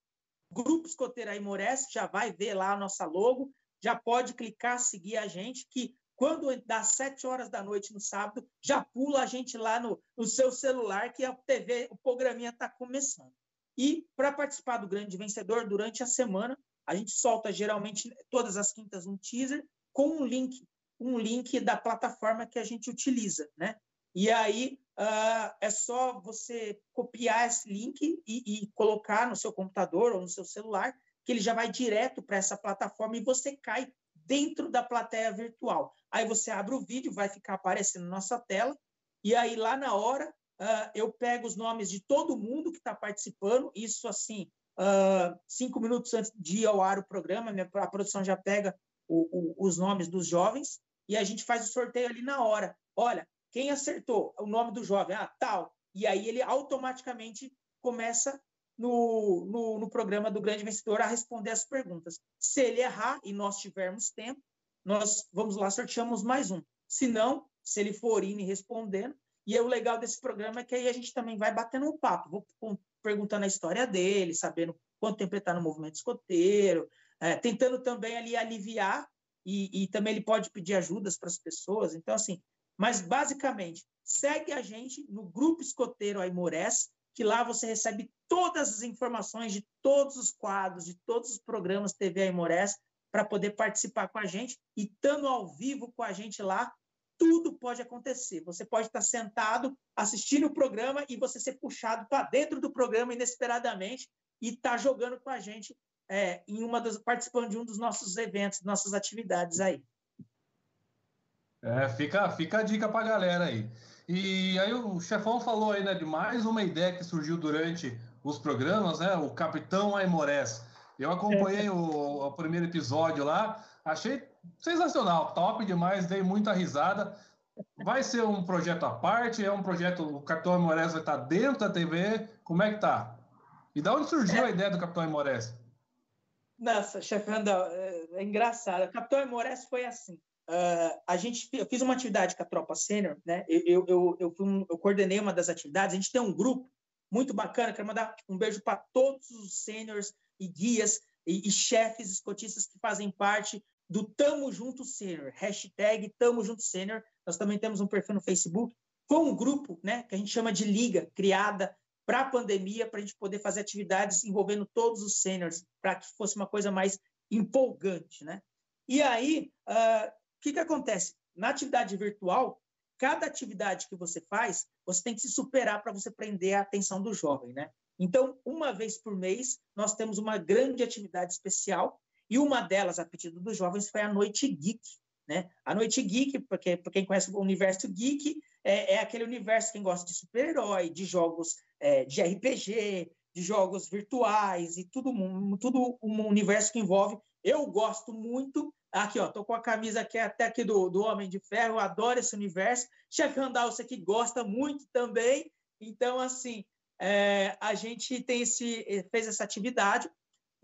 Grupo Escoteira Imores, já vai ver lá a nossa logo, já pode clicar, seguir a gente, que quando dá sete horas da noite no sábado, já pula a gente lá no, no seu celular, que a TV, o programinha está começando. E para participar do Grande Vencedor, durante a semana, a gente solta geralmente todas as quintas um teaser com um link, um link da plataforma que a gente utiliza, né? E aí uh, é só você copiar esse link e, e, colocar no seu computador ou no seu celular, que ele já vai direto para essa plataforma e você cai dentro da plateia virtual. Aí você abre o vídeo, vai ficar aparecendo na nossa tela, e aí lá na hora uh, eu pego os nomes de todo mundo que está participando, isso assim, uh, cinco minutos antes de ir ao ar o programa, minha, a produção já pega o, o, os nomes dos jovens, e a gente faz o sorteio ali na hora. Olha, quem acertou o nome do jovem? Ah, tal. E aí ele automaticamente começa no, no, no, programa do Grande Vencedor a responder as perguntas. Se ele errar e nós tivermos tempo, nós vamos lá, sorteamos mais um. Se não, se ele for indo e respondendo. E é o legal desse programa é que aí a gente também vai batendo um papo, vou perguntando a história dele, sabendo quanto tempo ele está no movimento escoteiro, é, tentando também ali aliviar, e, e também ele pode pedir ajudas para as pessoas. Então, assim, mas basicamente, segue a gente no Grupo Escoteiro Aimorés, que lá você recebe todas as informações de todos os quadros, de todos os programas TV Aimorés, para poder participar com a gente. E estando ao vivo com a gente lá, tudo pode acontecer. Você pode estar sentado assistindo o programa e você ser puxado para dentro do programa inesperadamente e estar tá jogando com a gente é, em uma das, participando de um dos nossos eventos, nossas atividades aí. É, fica, fica a dica para a galera aí. E aí o chefão falou aí, né, de mais uma ideia que surgiu durante os programas, né? O Capitão Aimorés. Eu acompanhei o, o, primeiro episódio lá, achei sensacional, top demais, dei muita risada. Vai ser um projeto à parte? É um projeto. O Capitão Aimorés vai estar dentro da TV? Como é que tá? E da onde surgiu a ideia do Capitão Aimorés? Nossa, chefe Randall, é, é engraçado. O Capitão Aimorés foi assim. Uh, a gente, eu fiz uma atividade com a tropa sênior, né? Eu, eu, eu, um, eu, coordenei uma das atividades. A gente tem um grupo muito bacana. Quero mandar um beijo para todos os sêniores e guias e, e, chefes escotistas que fazem parte do Tamo Junto Sênior, hashtag Tamo Junto Sênior. Nós também temos um perfil no Facebook. Foi um grupo, né, que a gente chama de liga, criada para a pandemia, para a gente poder fazer atividades envolvendo todos os sêniores, para que fosse uma coisa mais empolgante, né? E aí, uh, o que, que acontece? Na atividade virtual, cada atividade que você faz, você tem que se superar para você prender a atenção do jovem, né? Então, uma vez por mês, nós temos uma grande atividade especial, e uma delas, a pedido dos jovens, foi a Noite Geek. Né? A Noite Geek, porque para quem conhece o universo geek, é, é aquele universo quem gosta de super-herói, de jogos é, de RPG, de jogos virtuais e tudo, tudo um universo que envolve. Eu gosto muito Aqui, ó, tô com a camisa aqui até aqui do, do Homem de Ferro, eu adoro esse universo. Chefe você que gosta muito também. Então, assim, é, a gente tem esse, fez essa atividade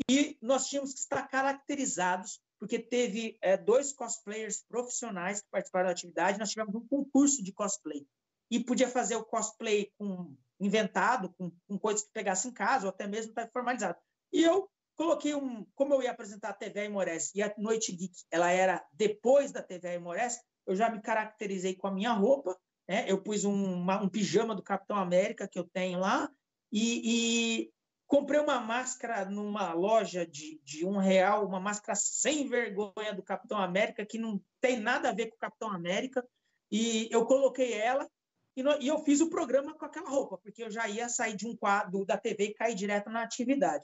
e nós tínhamos que estar caracterizados, porque teve é, dois cosplayers profissionais que participaram da atividade. Nós tivemos um concurso de cosplay e podia fazer o cosplay com inventado, com, com coisas que pegasse em casa, ou até mesmo tá formalizado. E eu Coloquei um, como eu ia apresentar a TV Aimorés e a Noite Geek, ela era depois da TV Aimorés, eu já me caracterizei com a minha roupa, né? Eu pus um, uma, um pijama do Capitão América que eu tenho lá e comprei uma máscara numa loja de, de um real, uma máscara sem vergonha do Capitão América que não tem nada a ver com o Capitão América e eu coloquei ela e, no, e eu fiz o programa com aquela roupa porque eu já ia sair de um quadro da TV e cair direto na atividade.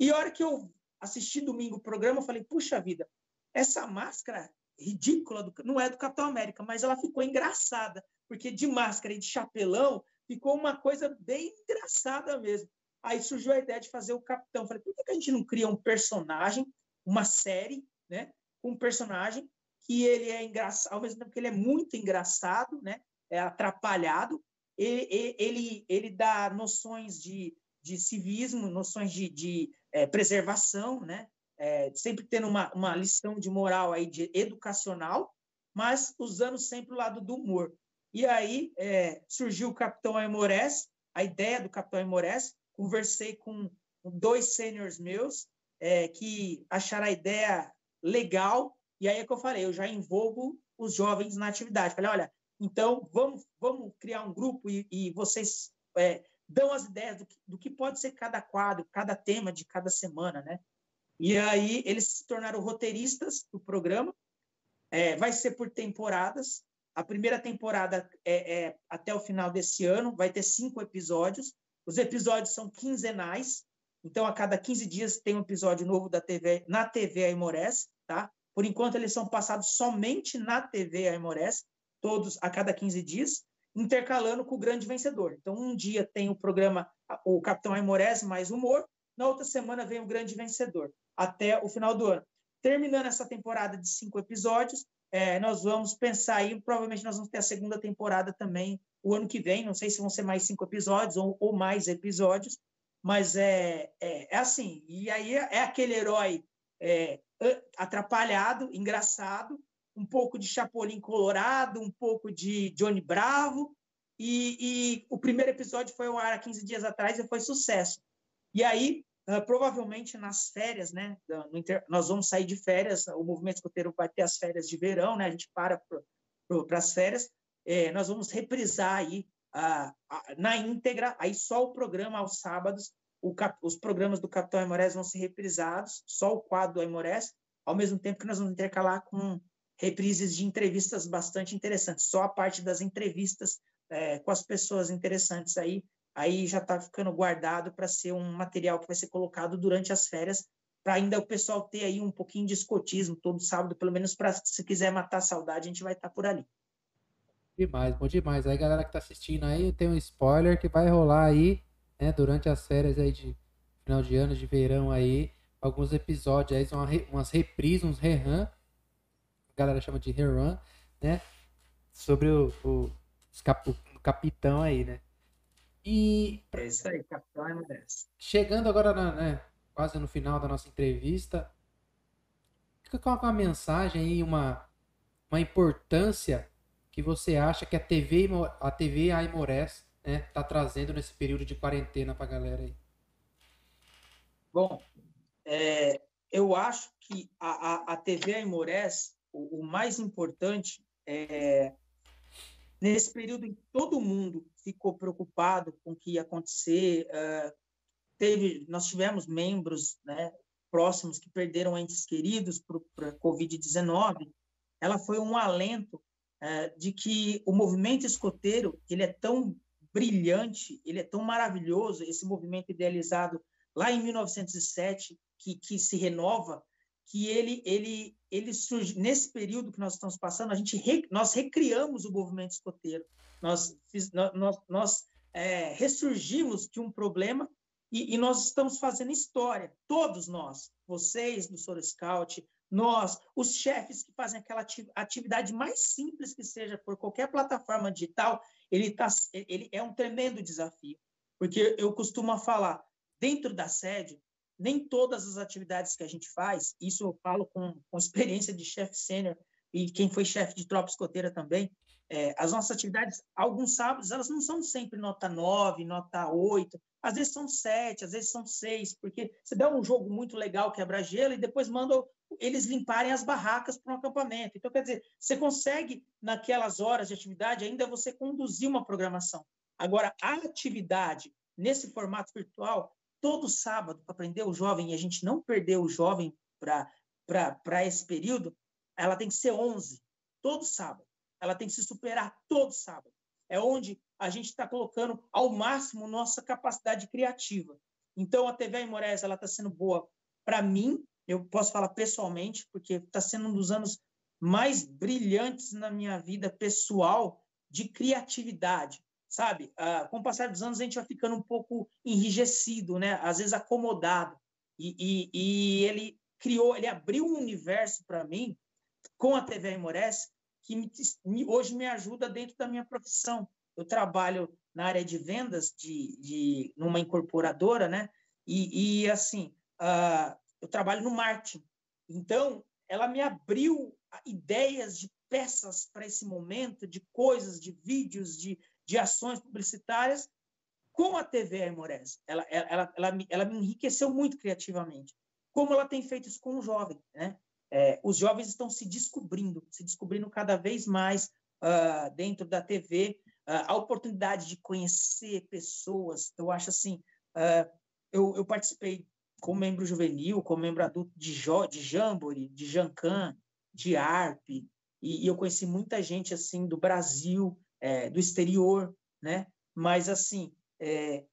E a hora que eu assisti domingo o programa, eu falei, puxa vida, essa máscara ridícula do, não é do Capitão América, mas ela ficou engraçada, porque de máscara e de chapelão ficou uma coisa bem engraçada mesmo. Aí surgiu a ideia de fazer o Capitão. Falei, por que a gente não cria um personagem, uma série, né, com um personagem que ele é engraçado, ao mesmo tempo que ele é muito engraçado, né, é atrapalhado, ele, ele, ele dá noções de, de civismo, noções de, de é, preservação, né? É, sempre tendo uma, uma lição de moral aí, de educacional, mas usando sempre o lado do humor. E aí é, surgiu o Capitão Aimorés, a ideia do Capitão Aimorés, conversei com dois sêniores meus é, que acharam a ideia legal, e aí é que eu falei, eu já envolvo os jovens na atividade. Falei, olha, então vamos, vamos criar um grupo e, e vocês é, dão as ideias do que, do que pode ser cada quadro, cada tema de cada semana, né? E aí eles se tornaram roteiristas do programa. É, vai ser por temporadas. A primeira temporada é, é, até o final desse ano, vai ter cinco episódios. Os episódios são quinzenais, então a cada 15 dias tem um episódio novo da TV na TV Aimorés, tá? Por enquanto eles são passados somente na TV Aimorés, todos a cada 15 dias, intercalando com o grande vencedor. Então um dia tem o programa o Capitão Aimorés mais humor, na outra semana vem o grande vencedor, até o final do ano. Terminando essa temporada de cinco episódios, é, nós vamos pensar aí, provavelmente nós vamos ter a segunda temporada também o ano que vem, não sei se vão ser mais cinco episódios ou, ou mais episódios, mas é, é, é, assim, e aí é, é aquele herói é, atrapalhado, engraçado, um pouco de Chapolin Colorado, um pouco de Johnny Bravo, e, e o primeiro episódio foi ao ar há 15 dias atrás e foi sucesso. E aí, uh, provavelmente nas férias, né? Inter... Nós vamos sair de férias, o movimento escoteiro vai ter as férias de verão, né? A gente para para as férias. É, nós vamos reprisar aí uh, uh, na íntegra, aí só o programa aos sábados, cap... os programas do Capitão Aimorés vão ser reprisados, só o quadro do Aimorés, ao mesmo tempo que nós vamos intercalar com reprises de entrevistas bastante interessantes, só a parte das entrevistas é, com as pessoas interessantes aí aí já está ficando guardado para ser um material que vai ser colocado durante as férias, para ainda o pessoal ter aí um pouquinho de escotismo todo sábado, pelo menos para se quiser matar a saudade, a gente vai estar tá por ali. Demais, bom demais. Aí, galera que está assistindo aí, tem um spoiler que vai rolar aí, né, durante as férias aí de final de ano, de verão aí, alguns episódios aí, são umas reprises, uns rerun, a galera chama de rerun, né, sobre o, o, o capitão aí, né. E. É isso aí, Capitão M10. Chegando agora, na, né, quase no final da nossa entrevista, fica com uma mensagem aí, uma, uma importância que você acha que a TV, a TV Aimorés né, tá trazendo nesse período de quarentena para a galera aí? Bom, é, eu acho que a, a, a TV Aimorés, o, o mais importante é nesse período em que todo mundo ficou preocupado com o que ia acontecer. Uh, teve, nós tivemos membros né, próximos que perderam entes queridos para a Covid-19. Ela foi um alento de que o movimento escoteiro ele é tão brilhante, ele é tão maravilhoso, esse movimento idealizado lá em 1907, que, que se renova, que ele, ele, ele surge nesse período que nós estamos passando, a gente re, nós recriamos o movimento escoteiro. Nós, nós, nós é, ressurgimos de um problema e, e, nós estamos fazendo história, todos nós, vocês do Soro Scout, nós, os chefes que fazem aquela atividade mais simples que seja por qualquer plataforma digital, ele, tá, ele é um tremendo desafio, porque eu costumo falar, dentro da sede, nem todas as atividades que a gente faz, isso eu falo com, com experiência de chefe sênior e quem foi chefe de tropa escoteira também, é, as nossas atividades, alguns sábados, elas não são sempre nota 9, nota 8, às vezes são 7, às vezes são 6, porque você dá um jogo muito legal, quebra-gelo, e depois manda eles limparem as barracas para um acampamento. Então, quer dizer, você consegue, naquelas horas de atividade, ainda você conduzir uma programação. Agora, a atividade, nesse formato virtual, todo sábado, para aprender o jovem, e a gente não perder o jovem para esse período, ela tem que ser 11, todo sábado ela tem que se superar todo sábado. É onde a gente está colocando ao máximo nossa capacidade criativa. Então, a TV Aimorés está sendo boa para mim, eu posso falar pessoalmente, porque está sendo um dos anos mais brilhantes na minha vida pessoal de criatividade, sabe? Ah, com o passar dos anos, a gente vai ficando um pouco enrijecido, né? às vezes acomodado. E, e, e ele criou, ele abriu um universo para mim com a TV Aimorés que me, hoje me ajuda dentro da minha profissão. Eu trabalho na área de vendas de, de numa incorporadora, né? E, e assim, uh, eu trabalho no marketing. Então, ela me abriu ideias de peças para esse momento, de coisas, de vídeos, de, de ações publicitárias com a TV Aimorés. Ela, ela, ela, me, ela me enriqueceu muito criativamente. Como ela tem feito isso com o jovem, né? É, os jovens estão se descobrindo, se descobrindo cada vez mais uh, dentro da TV, a oportunidade de conhecer pessoas. Eu acho assim, uh, eu, eu participei como membro juvenil, como membro adulto de, jo, de de Jancan, de ARP, e, e, eu conheci muita gente assim do Brasil, é, do exterior, né? Mas assim, é,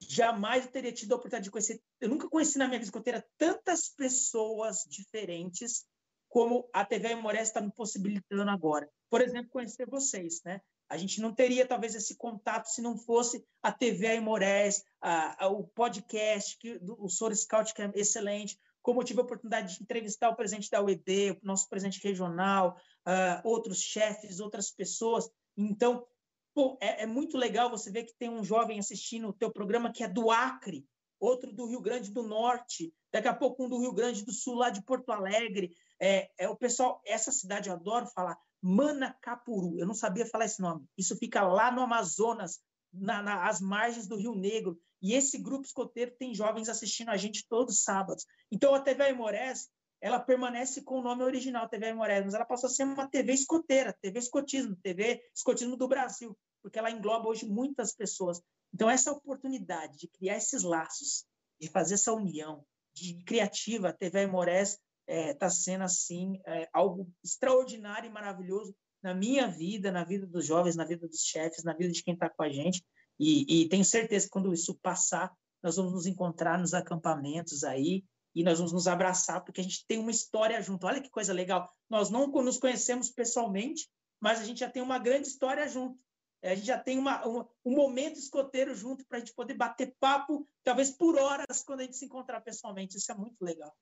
jamais eu teria tido a oportunidade de conhecer. Eu nunca conheci na minha vida escoteira tantas pessoas diferentes como a TV Aimorés está me possibilitando agora. Por exemplo, conhecer vocês, né? A gente não teria, talvez, esse contato se não fosse a TV Aimorés, a, a, o podcast, que, do, o Soro Scout, que é excelente, como eu tive a oportunidade de entrevistar o presidente da UED, o nosso presidente regional, uh, outros chefes, outras pessoas. Então, pô, é, é, muito legal você ver que tem um jovem assistindo o teu programa que é do Acre, outro do Rio Grande do Norte, daqui a pouco um do Rio Grande do Sul, lá de Porto Alegre. É, é o pessoal, essa cidade eu adoro falar, Manacapuru, eu não sabia falar esse nome. Isso fica lá no Amazonas, na, nas margens do Rio Negro. E esse grupo escoteiro tem jovens assistindo a gente todos os sábados. Então a TV Aimorés, ela permanece com o nome original, TV Aimorés, mas ela passou a ser uma TV escoteira, TV escotismo, TV escotismo do Brasil, porque ela engloba hoje muitas pessoas. Então essa oportunidade de criar esses laços, de fazer essa união, de criativa, a TV Aimorés está é, tá sendo assim é, algo extraordinário e maravilhoso na minha vida, na vida dos jovens, na vida dos chefes, na vida de quem está com a gente. E, e, tenho certeza que quando isso passar, nós vamos nos encontrar nos acampamentos aí e nós vamos nos abraçar, porque a gente tem uma história junto. Olha que coisa legal. Nós não nos conhecemos pessoalmente, mas a gente já tem uma grande história junto. A gente já tem uma um momento escoteiro junto para a gente poder bater papo, talvez por horas, quando a gente se encontrar pessoalmente. Isso é muito legal.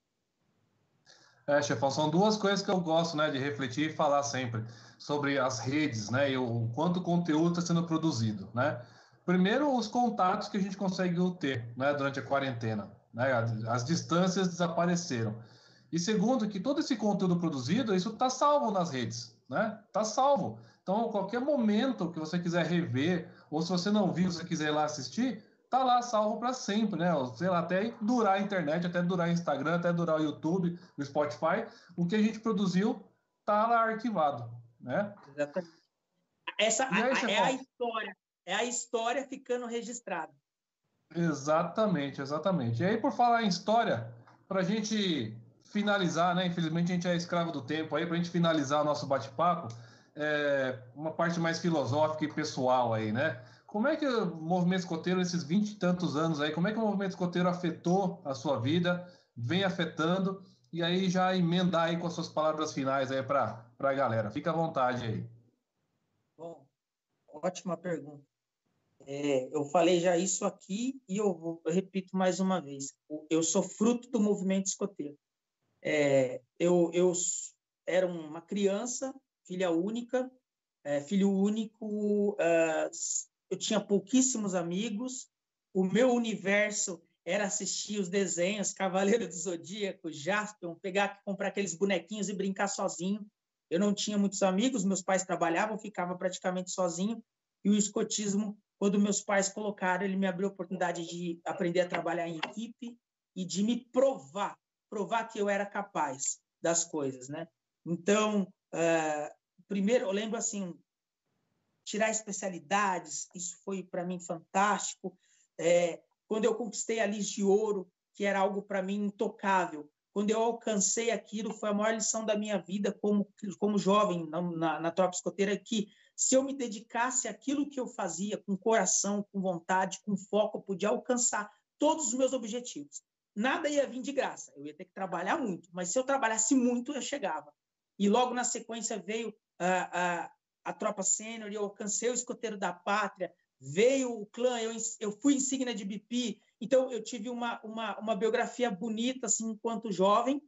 É, chefão, são duas coisas que eu gosto né, de refletir e falar sempre sobre as redes, né, e o quanto conteúdo está sendo produzido, né. Primeiro, os contatos que a gente consegue ter, né, durante a quarentena, né, as distâncias desapareceram. E segundo, que todo esse conteúdo produzido, isso está salvo nas redes, né, está salvo. Então, qualquer momento que você quiser rever, ou se você não viu, você quiser ir lá assistir, tá lá salvo para sempre, né? Sei lá, até durar a internet, até durar o Instagram, até durar o YouTube, o Spotify, o que a gente produziu tá lá arquivado, né? Exatamente. Essa aí, a, é a história, é a história ficando registrada. Exatamente, exatamente. E aí, por falar em história, para a gente finalizar, né? Infelizmente a gente é escravo do tempo aí, para a gente finalizar o nosso bate-papo, é uma parte mais filosófica e pessoal aí, né? Como é que o movimento escoteiro, esses vinte e tantos anos aí, como é que o movimento escoteiro afetou a sua vida, vem afetando, e aí já emendar aí com as suas palavras finais aí para a galera. Fica à vontade aí. Bom, ótima pergunta. É, eu falei já isso aqui e eu, vou, eu, repito mais uma vez. Eu sou fruto do movimento escoteiro. É, eu, eu era uma criança, filha única, é, filho único, uh, eu tinha pouquíssimos amigos, o meu universo era assistir os desenhos Cavaleiro do Zodíaco, Jaspion, pegar, comprar aqueles bonequinhos e brincar sozinho. Eu não tinha muitos amigos, meus pais trabalhavam, ficava praticamente sozinho. E o escotismo, quando meus pais colocaram, ele me abriu a oportunidade de aprender a trabalhar em equipe e de me provar, provar que eu era capaz das coisas, né? Então, uh, primeiro, eu lembro assim, tirar especialidades, isso foi para mim fantástico. É, quando eu conquistei a Lis de Ouro, que era algo para mim intocável, quando eu alcancei aquilo, foi a maior lição da minha vida como, como jovem na, na, na tropa escoteira, que se eu me dedicasse àquilo que eu fazia com coração, com vontade, com foco, eu podia alcançar todos os meus objetivos. Nada ia vir de graça, eu ia ter que trabalhar muito, mas se eu trabalhasse muito, eu chegava. E logo na sequência veio a, a tropa sênior, eu alcancei o escoteiro da pátria, veio o clã, eu, eu fui insígnia de BP, então eu tive uma, uma, uma biografia bonita assim, enquanto jovem.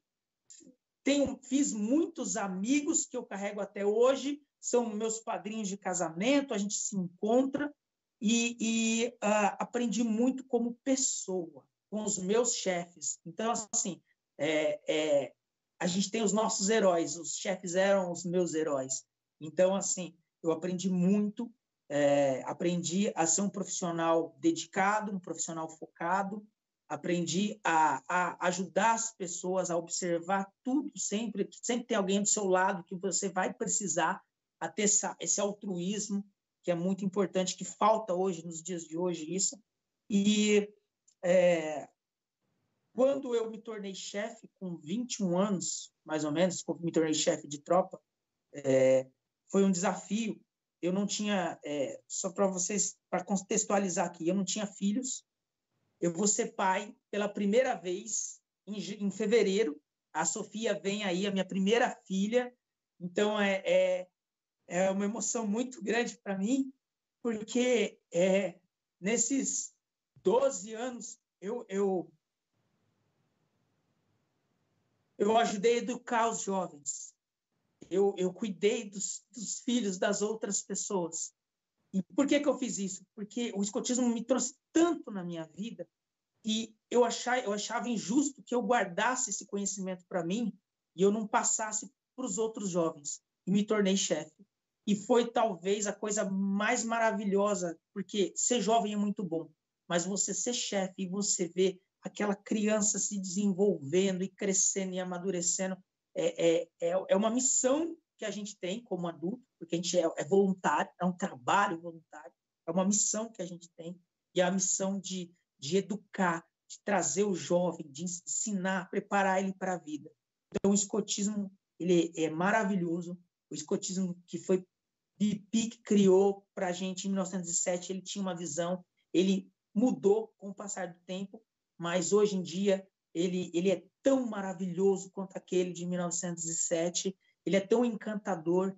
Tenho, fiz muitos amigos que eu carrego até hoje, são meus padrinhos de casamento, a gente se encontra e, e uh, aprendi muito como pessoa com os meus chefes. Então, assim, é, é, a gente tem os nossos heróis, os chefes eram os meus heróis. Então, assim, eu aprendi muito, é, aprendi a ser um profissional dedicado, um profissional focado, aprendi a, a, ajudar as pessoas a observar tudo sempre, que sempre tem alguém do seu lado que você vai precisar a ter essa, esse altruísmo que é muito importante, que falta hoje nos dias de hoje isso. E é, quando eu me tornei chefe com 21 anos, mais ou menos, me tornei chefe de tropa, é, foi um desafio. Eu não tinha, é, só para vocês, para contextualizar aqui, eu não tinha filhos. Eu vou ser pai pela primeira vez em, em fevereiro. A Sofia vem aí, a minha primeira filha. Então, é, é, é uma emoção muito grande para mim, porque é, nesses 12 anos eu, eu eu ajudei a educar os jovens. Eu, eu cuidei dos, dos filhos das outras pessoas. E por que, que eu fiz isso? Porque o escotismo me trouxe tanto na minha vida e eu achava, eu achava injusto que eu guardasse esse conhecimento para mim e eu não passasse para os outros jovens. E me tornei chefe. E foi talvez a coisa mais maravilhosa, porque ser jovem é muito bom, mas você ser chefe e você ver aquela criança se desenvolvendo e crescendo e amadurecendo. É, é, é, é uma missão que a gente tem como adulto, porque a gente é, é voluntário, é um trabalho voluntário, é uma missão que a gente tem, e é a missão de, de educar, de trazer o jovem, de ensinar, preparar ele para a vida. Então, o escotismo ele é maravilhoso. O escotismo que foi BP que criou para a gente em 1907, ele tinha uma visão, ele mudou com o passar do tempo, mas hoje em dia ele, ele é tão maravilhoso quanto aquele de 1907, ele é tão encantador,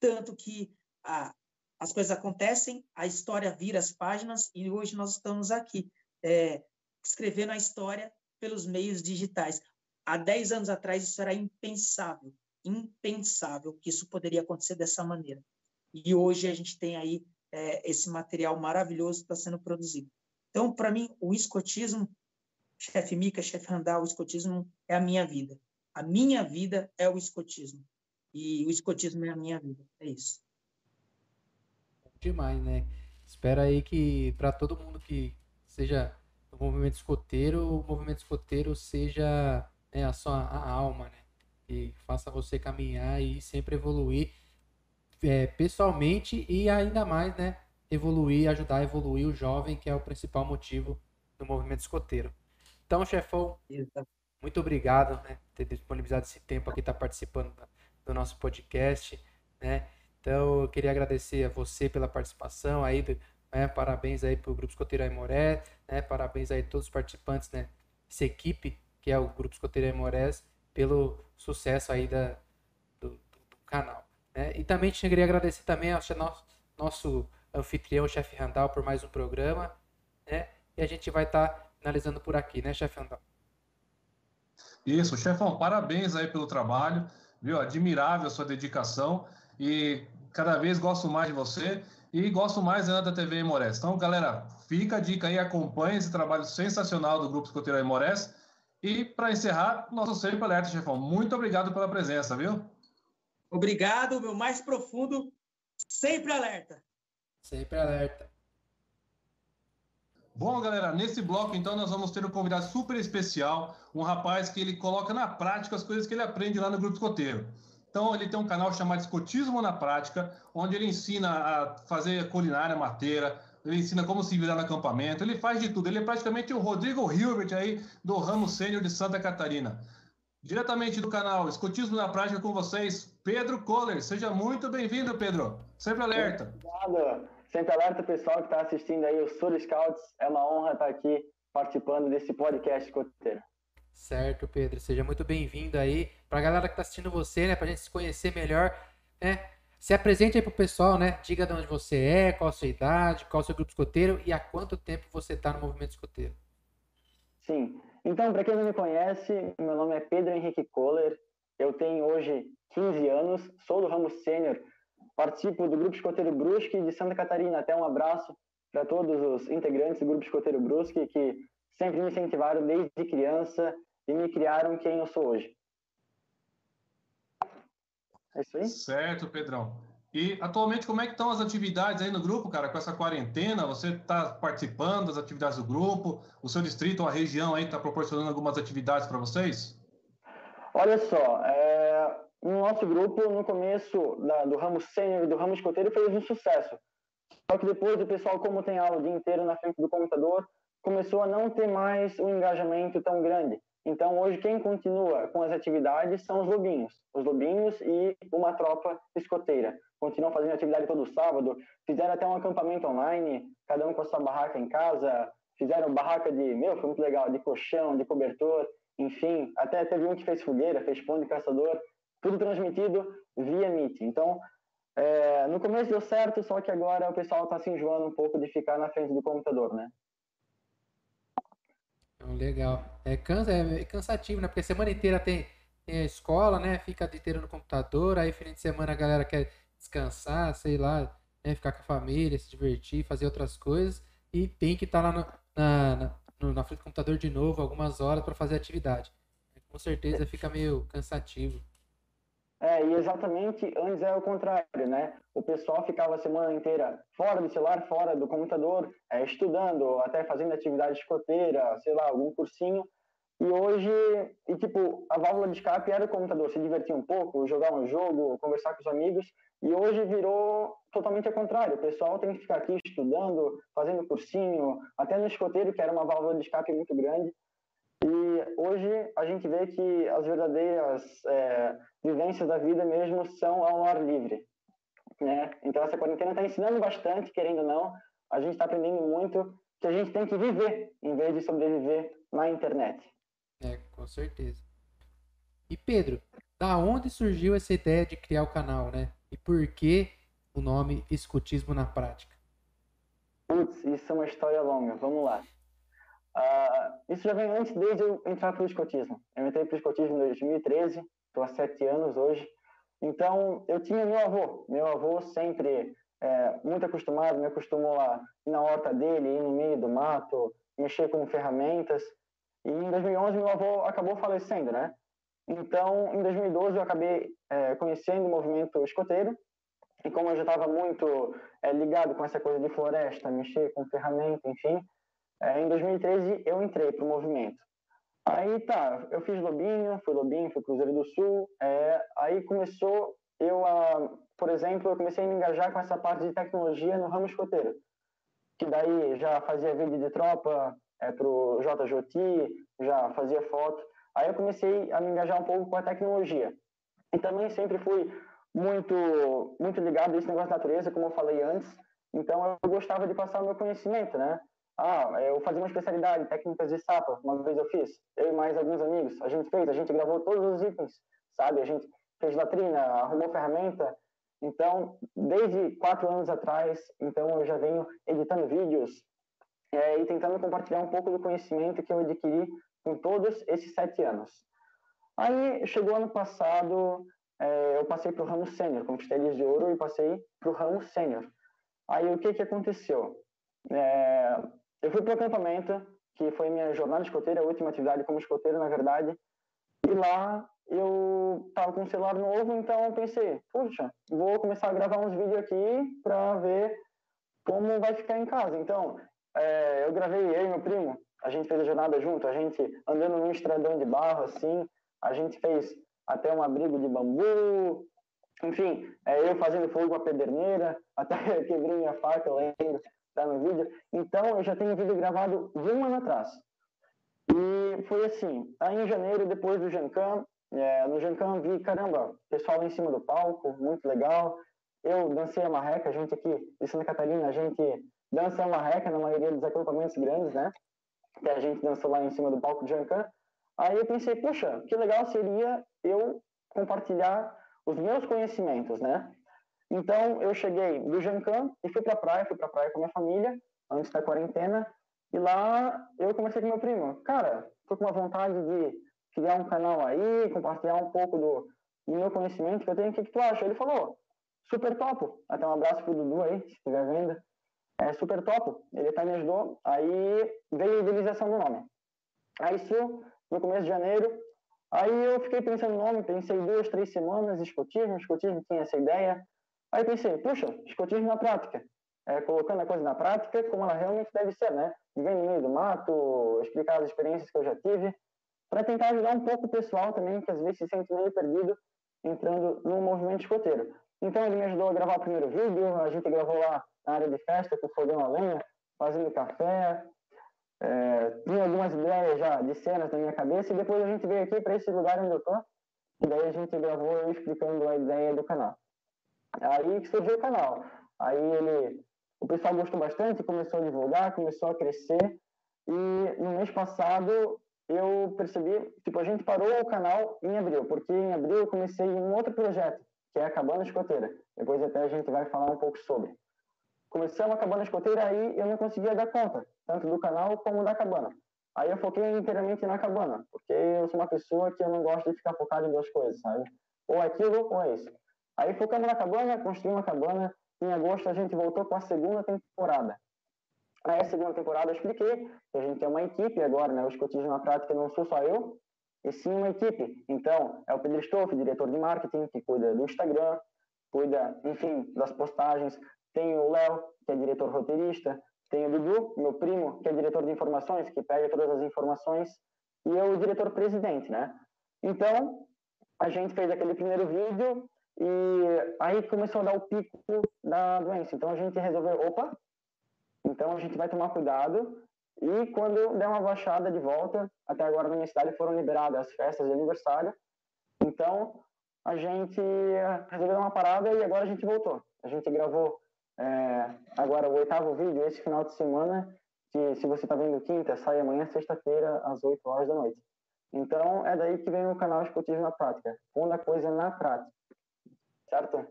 tanto que a, as coisas acontecem, a história vira as páginas e hoje nós estamos aqui é, escrevendo a história pelos meios digitais. Há 10 anos atrás isso era impensável, impensável que isso poderia acontecer dessa maneira. E hoje a gente tem aí é, esse material maravilhoso que está sendo produzido. Então, para mim, o escotismo chefe Mica, chefe Randall, o escotismo é a minha vida. A minha vida é o escotismo. E o escotismo é a minha vida. É isso. Demais, né? Espera aí que para todo mundo que seja do movimento escoteiro, o movimento escoteiro seja né, a sua a alma, né? E faça você caminhar e sempre evoluir é, pessoalmente e ainda mais, né? Evoluir, ajudar a evoluir o jovem, que é o principal motivo do movimento escoteiro. Então, chefão, muito obrigado né, por ter disponibilizado esse tempo aqui, estar tá participando do nosso podcast, né? Então, eu queria agradecer a você pela participação aí, né? Parabéns aí para o Grupo Escoteiro Aimoré, né? Parabéns aí a todos os participantes, né? Essa equipe, que é o Grupo Escoteiro Aimorés, pelo sucesso aí da, do, do, canal. Né? E também queria agradecer também ao nosso, nosso anfitrião, chefe Randall, por mais um programa, né? E a gente vai estar tá finalizando por aqui, né, chefe Andal? Isso, chefão, parabéns aí pelo trabalho, viu? Admirável a sua dedicação e cada vez gosto mais de você e gosto mais ainda da TV Imores. Então, galera, fica a dica aí, acompanhe esse trabalho sensacional do Grupo Escoteiro Imores. E para encerrar, nosso sempre alerta, chefão. Muito obrigado pela presença, viu? Obrigado, meu mais profundo, sempre alerta. Sempre alerta. Bom, galera, nesse bloco então nós vamos ter um convidado super especial, um rapaz que ele coloca na prática as coisas que ele aprende lá no Grupo Escoteiro. Então ele tem um canal chamado Escotismo na Prática, onde ele ensina a fazer culinária mateira, ele ensina como se virar no acampamento, ele faz de tudo. Ele é praticamente o Rodrigo Hilbert aí do ramo sênior de Santa Catarina. Diretamente do canal Escotismo na Prática com vocês, Pedro Kohler. Seja muito bem-vindo, Pedro. Sempre alerta. Obrigado. Sempre alerta pessoal que está assistindo aí o Sur Scouts. É uma honra estar aqui participando desse podcast coteiro. Certo, Pedro. Seja muito bem-vindo aí. Para a galera que está assistindo você, né? Para a gente se conhecer melhor, né? Se apresente aí para o pessoal, né? Diga de onde você é, qual a sua idade, qual o seu grupo escoteiro e há quanto tempo você está no movimento escoteiro. Sim. Então, para quem não me conhece, meu nome é Pedro Henrique Kohler. Eu tenho hoje 15 anos, sou do ramo sênior participo do Grupo Escoteiro Brusque de Santa Catarina. Até um abraço para todos os integrantes do Grupo Escoteiro Brusque que sempre me incentivaram desde criança e me criaram quem eu sou hoje. É isso aí? Certo, Pedrão. E atualmente, como é que estão as atividades aí no grupo, cara, com essa quarentena? Você está participando das atividades do grupo? O seu distrito ou a região aí está proporcionando algumas atividades para vocês? Olha só, é, no nosso grupo, no começo da, do ramo sênior e do ramo escoteiro, fez um sucesso. Só que depois o pessoal, como tem aula o dia inteiro na frente do computador, começou a não ter mais um engajamento tão grande. Então, hoje, quem continua com as atividades são os lobinhos. Os lobinhos e uma tropa escoteira. Continuam fazendo atividade todo sábado. Fizeram até um acampamento online, cada um com a sua barraca em casa. Fizeram barraca de, meu, foi muito legal, de colchão, de cobertor, enfim. Até teve um que fez fogueira, fez pão de caçador. Tudo transmitido via Meet. Então, é, no começo deu certo, só que agora o pessoal está se enjoando um pouco de ficar na frente do computador, né? Legal. É, cansa, é cansativo, né? Porque semana inteira tem, tem a escola, né? Fica o dia inteiro no computador, aí fim de semana a galera quer descansar, sei lá, né? ficar com a família, se divertir, fazer outras coisas, e tem que estar tá lá no, na, na, na frente do computador de novo algumas horas para fazer atividade. Com certeza fica meio cansativo. É, e exatamente antes era o contrário, né? O pessoal ficava a semana inteira fora do celular, fora do computador, é, estudando, até fazendo atividade escoteira, sei lá, algum cursinho. E hoje, e tipo, a válvula de escape era o computador, se divertir um pouco, jogar um jogo, conversar com os amigos. E hoje virou totalmente ao contrário. O pessoal tem que ficar aqui estudando, fazendo cursinho, até no escoteiro, que era uma válvula de escape muito grande. E hoje a gente vê que as verdadeiras é, vivências da vida mesmo são ao ar livre. Né? Então essa quarentena está ensinando bastante, querendo ou não. A gente está aprendendo muito que a gente tem que viver em vez de sobreviver na internet. É, com certeza. E Pedro, da onde surgiu essa ideia de criar o canal, né? E por que o nome Escutismo na Prática? Putz, isso é uma história longa. Vamos lá. Uh, isso já vem antes, desde eu entrar para o escotismo. Eu entrei para o escotismo em 2013, estou há sete anos hoje. Então, eu tinha meu avô. Meu avô sempre é, muito acostumado, me acostumou a ir na horta dele, ir no meio do mato, mexer com ferramentas. E em 2011, meu avô acabou falecendo, né? Então, em 2012, eu acabei é, conhecendo o movimento escoteiro. E como eu já estava muito é, ligado com essa coisa de floresta, mexer com ferramenta, enfim, é, em 2013 eu entrei para o movimento. Aí tá, eu fiz Lobinho, fui Lobinho, fui Cruzeiro do Sul. É, aí começou, eu, a, por exemplo, eu comecei a me engajar com essa parte de tecnologia no ramo escoteiro. Que daí já fazia vídeo de tropa é, para o JJT, já fazia foto. Aí eu comecei a me engajar um pouco com a tecnologia. E também sempre fui muito, muito ligado a esse negócio da natureza, como eu falei antes. Então eu gostava de passar o meu conhecimento, né? Ah, eu fazia uma especialidade, técnicas de sapa, uma vez eu fiz, eu e mais alguns amigos, a gente fez, a gente gravou todos os itens, sabe? A gente fez latrina, arrumou ferramenta. Então, desde quatro anos atrás, então eu já venho editando vídeos é, e tentando compartilhar um pouco do conhecimento que eu adquiri com todos esses sete anos. Aí, chegou ano passado, é, eu passei para o ramo sênior, conquistei de ouro e passei para o ramo sênior. Aí, o que que aconteceu? É, eu fui para o acampamento, que foi minha jornada escoteira, a última atividade como escoteiro, na verdade. E lá eu estava com um celular novo, então eu pensei, puxa, vou começar a gravar uns vídeos aqui para ver como vai ficar em casa. Então, é, eu gravei eu e meu primo, a gente fez a jornada junto, a gente andando num estradão de barro, assim, a gente fez até um abrigo de bambu, enfim, é, eu fazendo fogo com a pederneira, até quebrei minha faca, eu lembro tá vídeo. Então, eu já tenho vídeo gravado de um ano atrás. E foi assim, aí em janeiro, depois do Jancan, é, no Jancan vi, caramba, pessoal em cima do palco, muito legal. Eu dancei a marreca, a gente aqui de Santa Catarina, a gente dança a marreca na maioria dos acampamentos grandes, né? Que a gente dançou lá em cima do palco do Jancan. Aí eu pensei, puxa, que legal seria eu compartilhar os meus conhecimentos, né? Então, eu cheguei do Jancan e fui para a praia, fui para a praia com a minha família, antes da quarentena, e lá eu comecei com meu primo. Cara, tô com uma vontade de criar um canal aí, compartilhar um pouco do, do meu conhecimento que eu tenho, o que, que tu acha? Ele falou, super topo. Até um abraço pro Dudu aí, se estiver vendo. É super topo. Ele até me ajudou. Aí veio a idealização do nome. Aí isso, no começo de janeiro. Aí eu fiquei pensando no nome, pensei duas, três semanas, escotismo, escotismo tinha essa ideia. Aí pensei, puxa, escotismo na prática. É, colocando a coisa na prática como ela realmente deve ser, né? Vivendo no meio do mato, explicar as experiências que eu já tive, para tentar ajudar um pouco o pessoal também, que às vezes se sente meio perdido entrando no movimento escoteiro. Então ele me ajudou a gravar o primeiro vídeo, a gente gravou lá na área de festa com fogão a lenha, fazendo café, é, tinha algumas ideias já de cenas na minha cabeça e depois a gente veio aqui para esse lugar onde eu tô e daí a gente gravou eu explicando a ideia do canal. Aí que surgiu o canal. Aí ele, o pessoal gostou bastante, começou a divulgar, começou a crescer e no mês passado eu percebi, tipo, a gente parou o canal em abril, porque em abril eu comecei um outro projeto, que é a Cabana Escoteira. Depois até a gente vai falar um pouco sobre. Começamos a Cabana Escoteira aí eu não conseguia dar conta, tanto do canal como da cabana. Aí eu foquei inteiramente na cabana, porque eu sou uma pessoa que eu não gosto de ficar focado em duas coisas, sabe? Ou aquilo ou isso. Aí focamos na cabana, construímos uma cabana. Em agosto a gente voltou com a segunda temporada. Aí a segunda temporada eu expliquei que a gente é uma equipe agora, né? O escotismo na prática não sou só eu, e sim uma equipe. Então, é o Pedro Stoff, diretor de marketing, que cuida do Instagram, cuida, enfim, das postagens. Tem o Léo, que é diretor roteirista. Tem o Dudu, meu primo, que é diretor de informações, que pega todas as informações. E eu, o diretor presidente, né? Então, a gente fez aquele primeiro vídeo e aí começou a dar o pico da doença. Então, a gente resolveu, opa, então a gente vai tomar cuidado e quando der uma baixada de volta, até agora na minha cidade foram liberadas as festas de aniversário. Então a gente resolveu dar uma parada e agora a gente voltou. A gente gravou é, agora o oitavo vídeo esse final de semana, que se você está vendo quinta, sai amanhã, sexta-feira, às 8 horas da noite. Então é daí que vem o canal Escotismo na Prática. Pondo a coisa na prática. Certo?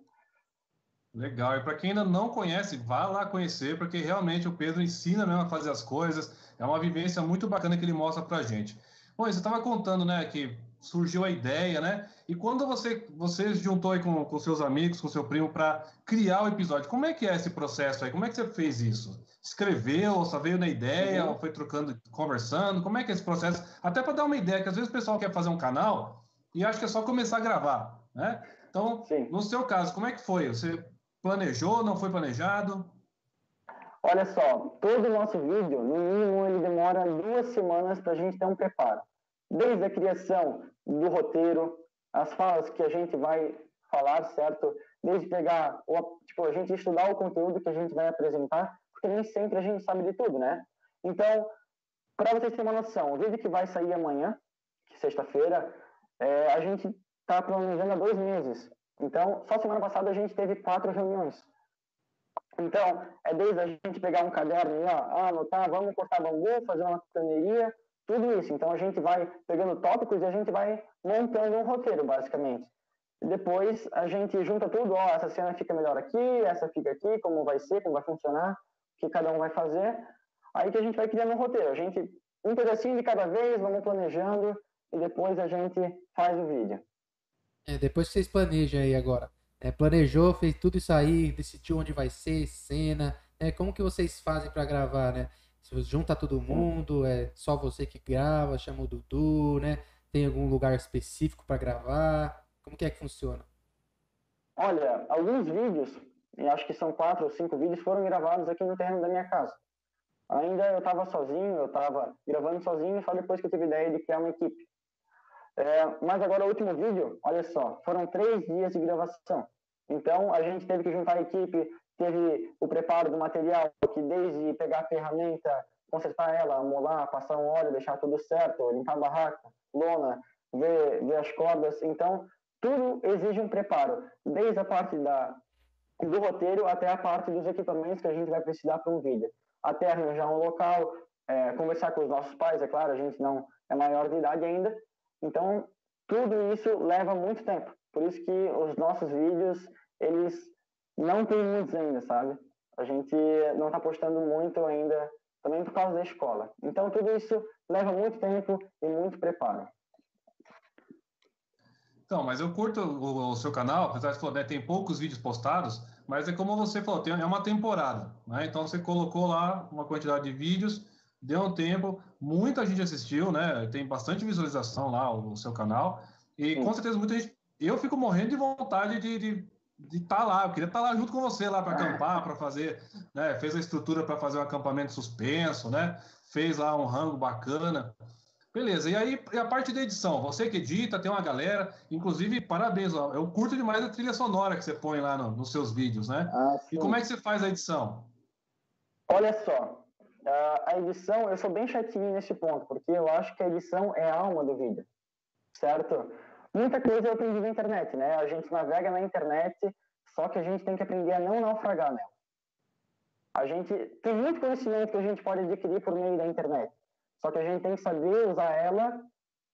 Legal. E para quem ainda não conhece, vá lá conhecer, porque realmente o Pedro ensina mesmo a fazer as coisas. É uma vivência muito bacana que ele mostra para gente. Bom, você estava contando, né, que surgiu a ideia, né? E quando você você juntou aí com, com seus amigos, com seu primo para criar o episódio, como é que é esse processo aí? Como é que você fez isso? Escreveu, só veio na ideia, uhum. ou foi trocando, conversando? Como é que é esse processo? Até para dar uma ideia, que às vezes o pessoal quer fazer um canal e acha que é só começar a gravar, né? Então, Sim. no seu caso, como é que foi? Você Planejou, não foi planejado? Olha só, todo o nosso vídeo, no mínimo, ele demora duas semanas para a gente ter um preparo. Desde a criação do roteiro, as falas que a gente vai falar, certo? Desde pegar, tipo, a gente estudar o conteúdo que a gente vai apresentar, porque nem sempre a gente sabe de tudo, né? Então, para vocês terem uma noção, o vídeo que vai sair amanhã, sexta-feira, é, a gente está planejando há dois meses. Então, só semana passada a gente teve quatro reuniões. Então, é desde a gente pegar um caderno e ó, anotar, vamos cortar bambu, fazer uma caneria, tudo isso. Então, a gente vai pegando tópicos e a gente vai montando um roteiro, basicamente. Depois, a gente junta tudo, ó, essa cena fica melhor aqui, essa fica aqui, como vai ser, como vai funcionar, o que cada um vai fazer. Aí que a gente vai criando um roteiro. A gente, um pedacinho de cada vez, vamos planejando e depois a gente faz o vídeo. É, depois que vocês planejam aí agora, é, planejou, fez tudo isso aí, decidiu onde vai ser, cena, né? Como que vocês fazem para gravar, né? Se junta todo mundo, é só você que grava, chama o Dudu, né? Tem algum lugar específico para gravar? Como que é que funciona? Olha, alguns vídeos, acho que são quatro ou cinco vídeos, foram gravados aqui no terreno da minha casa. Ainda eu estava sozinho, eu estava gravando sozinho, só depois que eu tive a ideia de criar uma equipe. É, mas agora o último vídeo, olha só, foram três dias de gravação. Então a gente teve que juntar a equipe, teve o preparo do material, que desde pegar a ferramenta, consertar ela, molar, passar um óleo, deixar tudo certo, limpar a barraca, lona, ver, ver as cordas. Então tudo exige um preparo, desde a parte da, do roteiro até a parte dos equipamentos que a gente vai precisar para um vídeo. Até arranjar um local, é, conversar com os nossos pais, é claro, a gente não é maior de idade ainda, então, tudo isso leva muito tempo. Por isso que os nossos vídeos, eles não tem muitos ainda, sabe? A gente não está postando muito ainda, também por causa da escola. Então, tudo isso leva muito tempo e muito preparo. Então, mas eu curto o, o seu canal, apesar de falar, né, tem poucos vídeos postados, mas é como você falou, tem, é uma temporada, né? Então você colocou lá uma quantidade de vídeos, deu um tempo, muita gente assistiu, né? Tem bastante visualização lá o, o seu canal, e Sim. com certeza muita gente. Eu fico morrendo de vontade de, de de estar tá lá. Eu queria estar tá lá junto com você lá para acampar, para fazer, né? Fez a estrutura para fazer um acampamento suspenso, né? Fez lá um rango bacana. Beleza, e aí e a parte da edição, você que edita, tem uma galera, inclusive, parabéns, ó, eu curto demais a trilha sonora que você põe lá no, nos seus vídeos, né? Ah, e como é que você faz a edição? Olha só, a edição, eu sou bem chatinho nesse ponto, porque eu acho que a edição é a alma do vídeo, certo? Muita coisa eu aprendi na internet, né? A gente navega na internet, só que a gente tem que aprender a não naufragar nela. A gente tem muito conhecimento que a gente pode adquirir por meio da internet, só que a gente tem que saber usar ela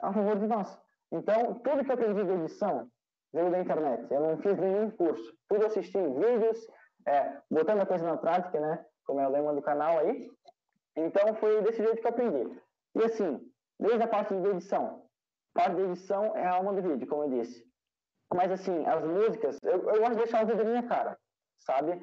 a favor de nós. Então, tudo que eu aprendi de edição veio da internet. Eu não fiz nenhum curso. Tudo assisti vídeos, é, botando a coisa na prática, né? Como é o lema do canal aí. Então, foi desse jeito que eu aprendi. E assim, desde a parte de edição, parte da edição é a alma do vídeo, como eu disse. Mas, assim, as músicas, eu, eu gosto de deixar o vídeo da minha cara, sabe?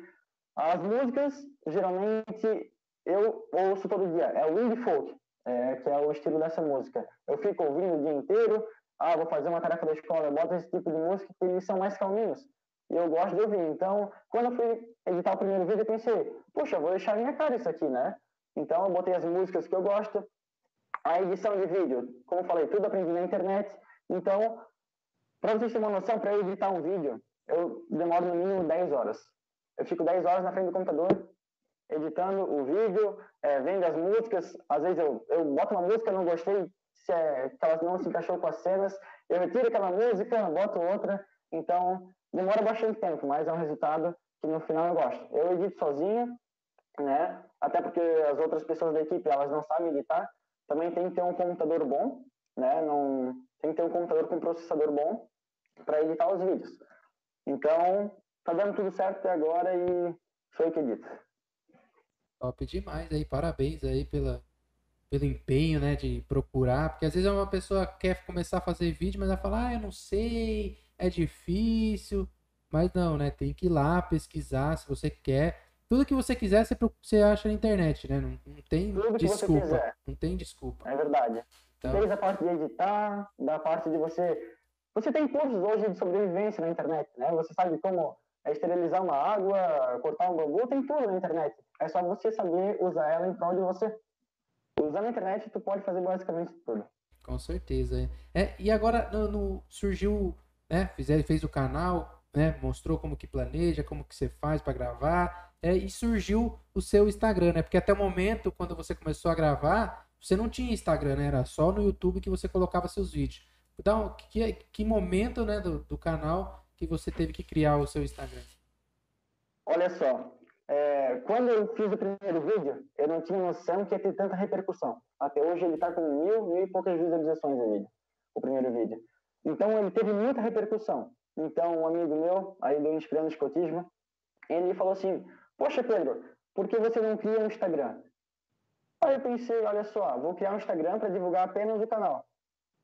As músicas, geralmente, eu ouço todo dia. É o indie folk, é, que é o estilo dessa música. Eu fico ouvindo o dia inteiro. Ah, vou fazer uma tarefa da escola, eu boto esse tipo de música que eles são mais calminhos. E eu gosto de ouvir. Então, quando eu fui editar o primeiro vídeo, eu pensei, puxa, vou deixar a minha cara isso aqui, né? Então, eu botei as músicas que eu gosto, a edição de vídeo, como eu falei, tudo aprendi na internet. Então, para vocês terem uma noção, para editar um vídeo, eu demoro no mínimo 10 horas. Eu fico 10 horas na frente do computador, editando o vídeo, é, vendo as músicas. Às vezes eu, eu boto uma música, não gostei, se é, que ela não se encaixou com as cenas, eu retiro aquela música, boto outra. Então, demora bastante tempo, mas é um resultado que no final eu gosto. Eu edito sozinho, né? Até porque as outras pessoas da equipe, elas não sabem editar também tem que ter um computador bom, né? Não, tem que ter um computador com processador bom para editar os vídeos. Então, tá dando tudo certo até agora e foi o que dito. Top demais aí, parabéns aí pela, pelo empenho, né, de procurar, porque às vezes uma pessoa quer começar a fazer vídeo, mas ela fala, ah, eu não sei, é difícil, mas não, né, tem que ir lá pesquisar se você quer, tudo que você quiser, você, você acha na internet, né? Não, não tem tudo desculpa. Não tem desculpa. É verdade. Então... Desde a parte de editar, da parte de você. Você tem cursos hoje de sobrevivência na internet, né? Você sabe como esterilizar uma água, cortar um bambu, tem tudo na internet. É só você saber usar ela em prol de você. Usando a internet, tu pode fazer basicamente tudo. Com certeza. É, e agora no, no surgiu, né? Fez, fez o canal, né? Mostrou como que planeja, como que você faz para gravar é, e surgiu o seu Instagram, né? Porque até o momento, quando você começou a gravar, você não tinha Instagram, né? Era só no YouTube que você colocava seus vídeos. Então, que, que momento né, do, do canal que você teve que criar o seu Instagram? Olha só, é, quando eu fiz o primeiro vídeo, eu não tinha noção que ia ter tanta repercussão. Até hoje ele está com mil, mil e poucas visualizações o vídeo, o primeiro vídeo. Então ele teve muita repercussão. Então um amigo meu, aí do Inspirando Escotismo, ele falou assim, Poxa, Pedro, por que você não cria um Instagram? Aí eu pensei, olha só, vou criar um Instagram para divulgar apenas o canal.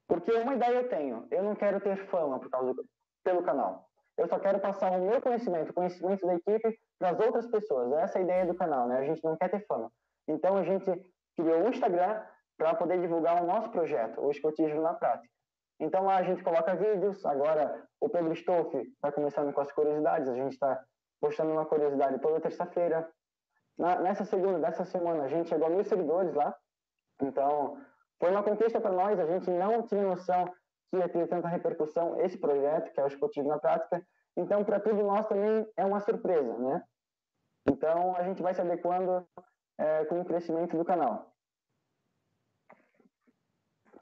Porque uma ideia eu tenho, eu não quero ter fama por causa do, pelo canal. Eu só quero passar o meu conhecimento, o conhecimento da equipe para as outras pessoas. Essa é a ideia do canal, né? A gente não quer ter fama. Então a gente criou um Instagram para poder divulgar o nosso projeto, o Escotismo na Prática. Então lá a gente coloca vídeos. Agora o Pedro Stoff está começando com as curiosidades. A gente está postando uma curiosidade toda terça-feira. Nessa segunda dessa semana, a gente chegou a mil seguidores lá. Então, foi uma conquista para nós. A gente não tinha noção que ia ter tanta repercussão esse projeto, que é o Esportivo na Prática. Então, para tudo nós também é uma surpresa, né? Então, a gente vai se adequando é, com o crescimento do canal.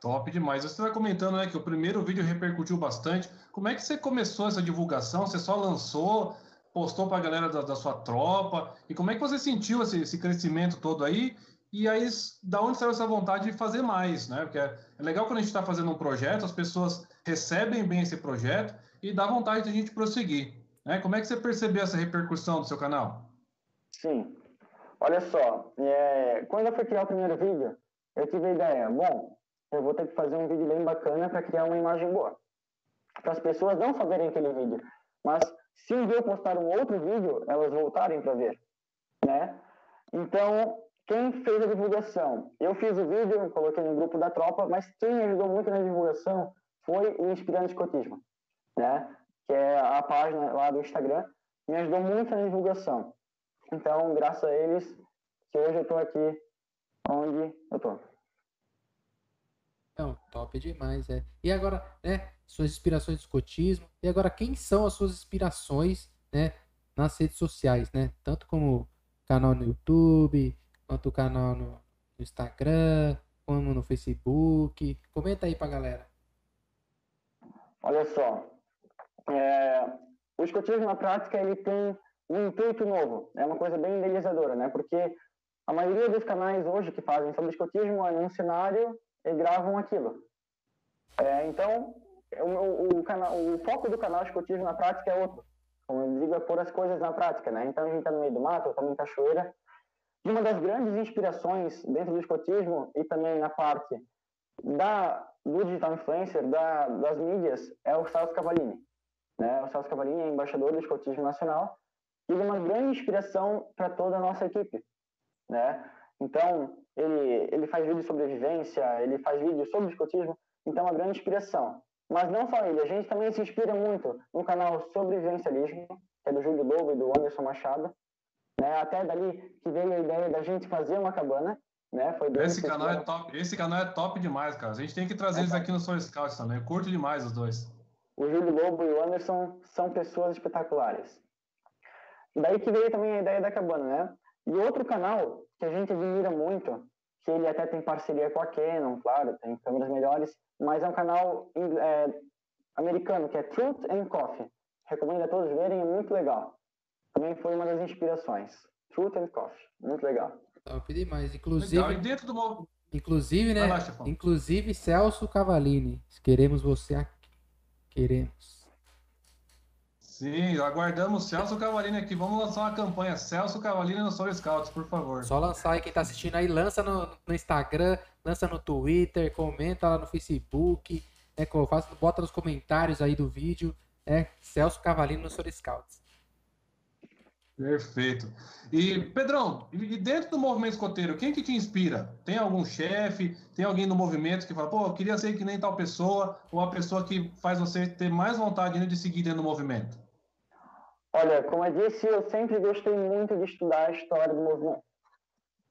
Top demais. Você está comentando né, que o primeiro vídeo repercutiu bastante. Como é que você começou essa divulgação? Você só lançou? Postou para a galera da, da, sua tropa. E como é que você sentiu esse, esse, crescimento todo aí? E aí, da onde saiu essa vontade de fazer mais, né? Porque é, é legal quando a gente está fazendo um projeto, as pessoas recebem bem esse projeto e dá vontade de a gente prosseguir. Né? Como é que você percebeu essa repercussão do seu canal? Sim. Olha só, é, quando eu fui criar o primeiro vídeo, eu tive a ideia, bom, eu vou ter que fazer um vídeo bem bacana para criar uma imagem boa. para as pessoas não só verem aquele vídeo, mas se um dia eu postar um outro vídeo, elas voltarem para ver, né? Então, quem fez a divulgação? Eu fiz o vídeo, coloquei no grupo da tropa, mas quem ajudou muito na divulgação foi o Inspirando Escotismo, né? Que é a página lá do Instagram, me ajudou muito na divulgação. Então, graças a eles, que hoje eu estou aqui onde eu estou. Não, top demais, é. E agora, né, suas inspirações de escotismo. E agora, quem são as suas inspirações, né, nas redes sociais, né? Tanto como canal no YouTube, quanto canal no Instagram, como no Facebook. Comenta aí pra galera. Olha só, é, o escotismo na prática ele tem um intuito novo, é uma coisa bem idealizadora, né? Porque a maioria dos canais hoje que fazem sobre escotismo é num cenário e gravam aquilo. É, então, o, o, canal, o foco do canal Escotismo na Prática é outro. Como eu digo, é pôr as coisas na prática, né? Então, a gente está no meio do mato, estamos em cachoeira. E uma das grandes inspirações dentro do escotismo e também na parte da, do digital influencer, da, das mídias, é o Celso Cavalini. Né? O Celso Cavalini é embaixador do escotismo nacional e ele é uma grande inspiração para toda a nossa equipe. Né? Então, ele, ele faz vídeos sobre vivência, ele faz vídeos sobre escotismo, então é uma grande inspiração. Mas não só ele, a gente também se inspira muito no canal Sobrevivencialismo, que é do Júlio Lobo e do Anderson Machado. Né? Até dali que veio a ideia da gente fazer uma cabana. Né? Foi esse, canal é top, esse canal é top demais, cara. A gente tem que trazer é eles aqui no Soul Scouts também. Eu curto demais os dois. O Júlio Lobo e o Anderson são pessoas espetaculares. Daí que veio também a ideia da cabana, né? E outro canal que a gente admira muito, que ele até tem parceria com a Canon, claro, tem câmeras melhores, mas é um canal é, americano, que é Truth and Coffee. Recomendo a todos verem, é muito legal. Também foi uma das inspirações. Truth and Coffee, muito legal. Top demais. Inclusive, legal. E dentro do... inclusive né? Lá, inclusive, Celso Cavalini. Queremos você aqui. Queremos. Sim, aguardamos Celso Cavalini aqui. Vamos lançar uma campanha. Celso Cavalini no Soul Scouts, por favor. Só lançar aí quem tá assistindo aí, lança no, no Instagram, lança no Twitter, comenta lá no Facebook, né? Faz, bota nos comentários aí do vídeo. É Celso Cavalini no Soul Scouts. Perfeito. E, Pedrão, e dentro do movimento escoteiro, quem que te inspira? Tem algum chefe? Tem alguém no movimento que fala, pô, eu queria ser que nem tal pessoa? Ou a pessoa que faz você ter mais vontade de seguir dentro do movimento? Olha, como eu disse, eu sempre gostei muito de estudar a história do movimento.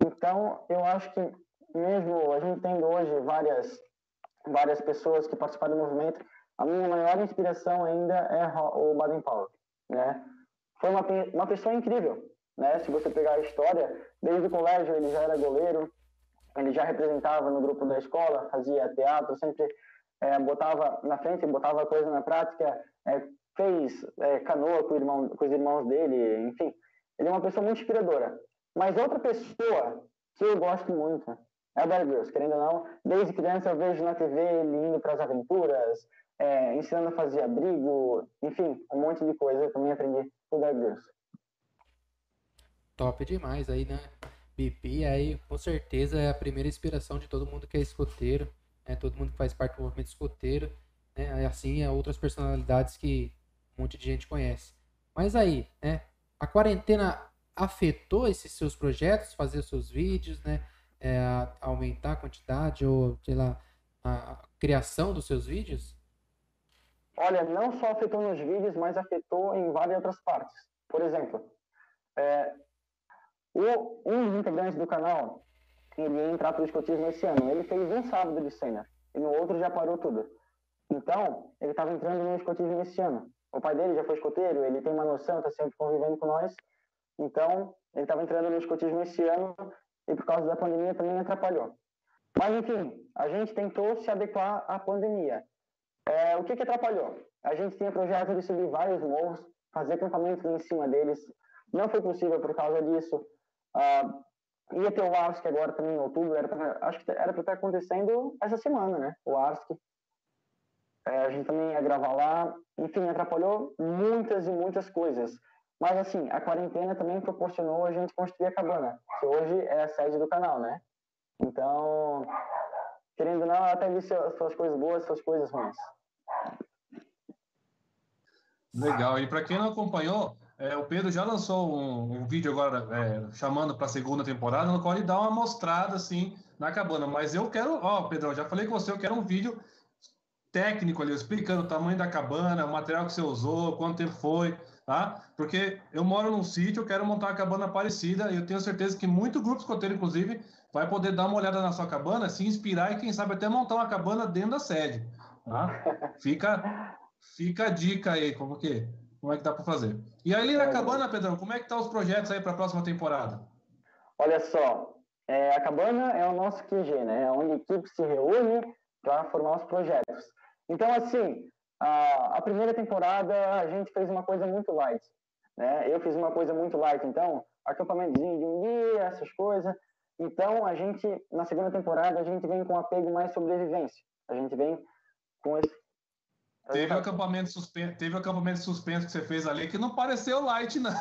Então, eu acho que mesmo a gente tendo hoje várias várias pessoas que participaram do movimento, a minha maior inspiração ainda é o Baden Powell, né? Foi uma uma pessoa incrível, né? Se você pegar a história, desde o colégio ele já era goleiro, ele já representava no grupo da escola, fazia teatro, sempre é, botava na frente, botava coisa na prática, é, fez é, canoa com, irmão, com os irmãos dele, enfim. Ele é uma pessoa muito inspiradora. Mas outra pessoa que eu gosto muito é o Bear Grylls, querendo ou não. Desde criança eu vejo na TV ele indo para as aventuras, é, ensinando a fazer abrigo, enfim, um monte de coisa. Eu também aprendi com o Bear Grylls. Top demais aí, né? BP aí, com certeza, é a primeira inspiração de todo mundo que é escoteiro, né? todo mundo que faz parte do movimento escoteiro, né? Assim, é outras personalidades que um monte de gente conhece. Mas aí, né? A quarentena afetou esses seus projetos, fazer seus vídeos, né? É, aumentar a quantidade ou, sei lá, a criação dos seus vídeos? Olha, não só afetou nos vídeos, mas afetou em várias outras partes. Por exemplo, é, o, um dos integrantes do canal, ele ia entrar para o escotismo esse ano. Ele fez um sábado de cena e no outro já parou tudo. Então, ele estava entrando no escotismo esse ano. O pai dele já foi escoteiro, ele tem uma noção, está sempre convivendo com nós. Então, ele estava entrando no escotismo esse ano e por causa da pandemia também atrapalhou. Mas, enfim, a gente tentou se adequar à pandemia. É, o que, que atrapalhou? A gente tinha projeto de subir vários morros, fazer acampamento em cima deles. Não foi possível por causa disso. Ah, ia ter o ARSC agora também em outubro, era pra, acho que era para estar acontecendo essa semana, né? O ARSC. É, a gente também ia gravar lá. Enfim, atrapalhou muitas e muitas coisas. Mas, assim, a quarentena também proporcionou a gente construir a cabana, que hoje é a sede do canal, né? Então, querendo ou não, até vi suas coisas boas, suas coisas ruins. Legal. E para quem não acompanhou, é, o Pedro já lançou um, um vídeo agora é, chamando para a segunda temporada, no qual ele dá uma mostrada assim na cabana. Mas eu quero, ó, Pedro, já falei com você, eu quero um vídeo técnico ali, explicando o tamanho da cabana, o material que você usou, quanto tempo foi, tá? Porque eu moro num sítio, eu quero montar uma cabana parecida e eu tenho certeza que muito grupo escoteiro, inclusive, vai poder dar uma olhada na sua cabana, se inspirar e, quem sabe, até montar uma cabana dentro da sede. Tá? Fica, fica a dica aí, como que, como é que dá para fazer. E aí, na cabana, Pedrão, como é que tá os projetos aí para a próxima temporada? Olha só, é, a cabana é o nosso QG, né? É onde a equipe se reúne para formar os projetos. Então, assim, a, a, primeira temporada a gente fez uma coisa muito light, né? Eu fiz uma coisa muito light, então, acampamentozinho de um dia, essas coisas. Então, a gente, na segunda temporada, a gente vem com um apego mais sobrevivência. A gente vem com esse... Teve o acampamento suspenso, teve acampamento suspenso que você fez ali que não pareceu light, não.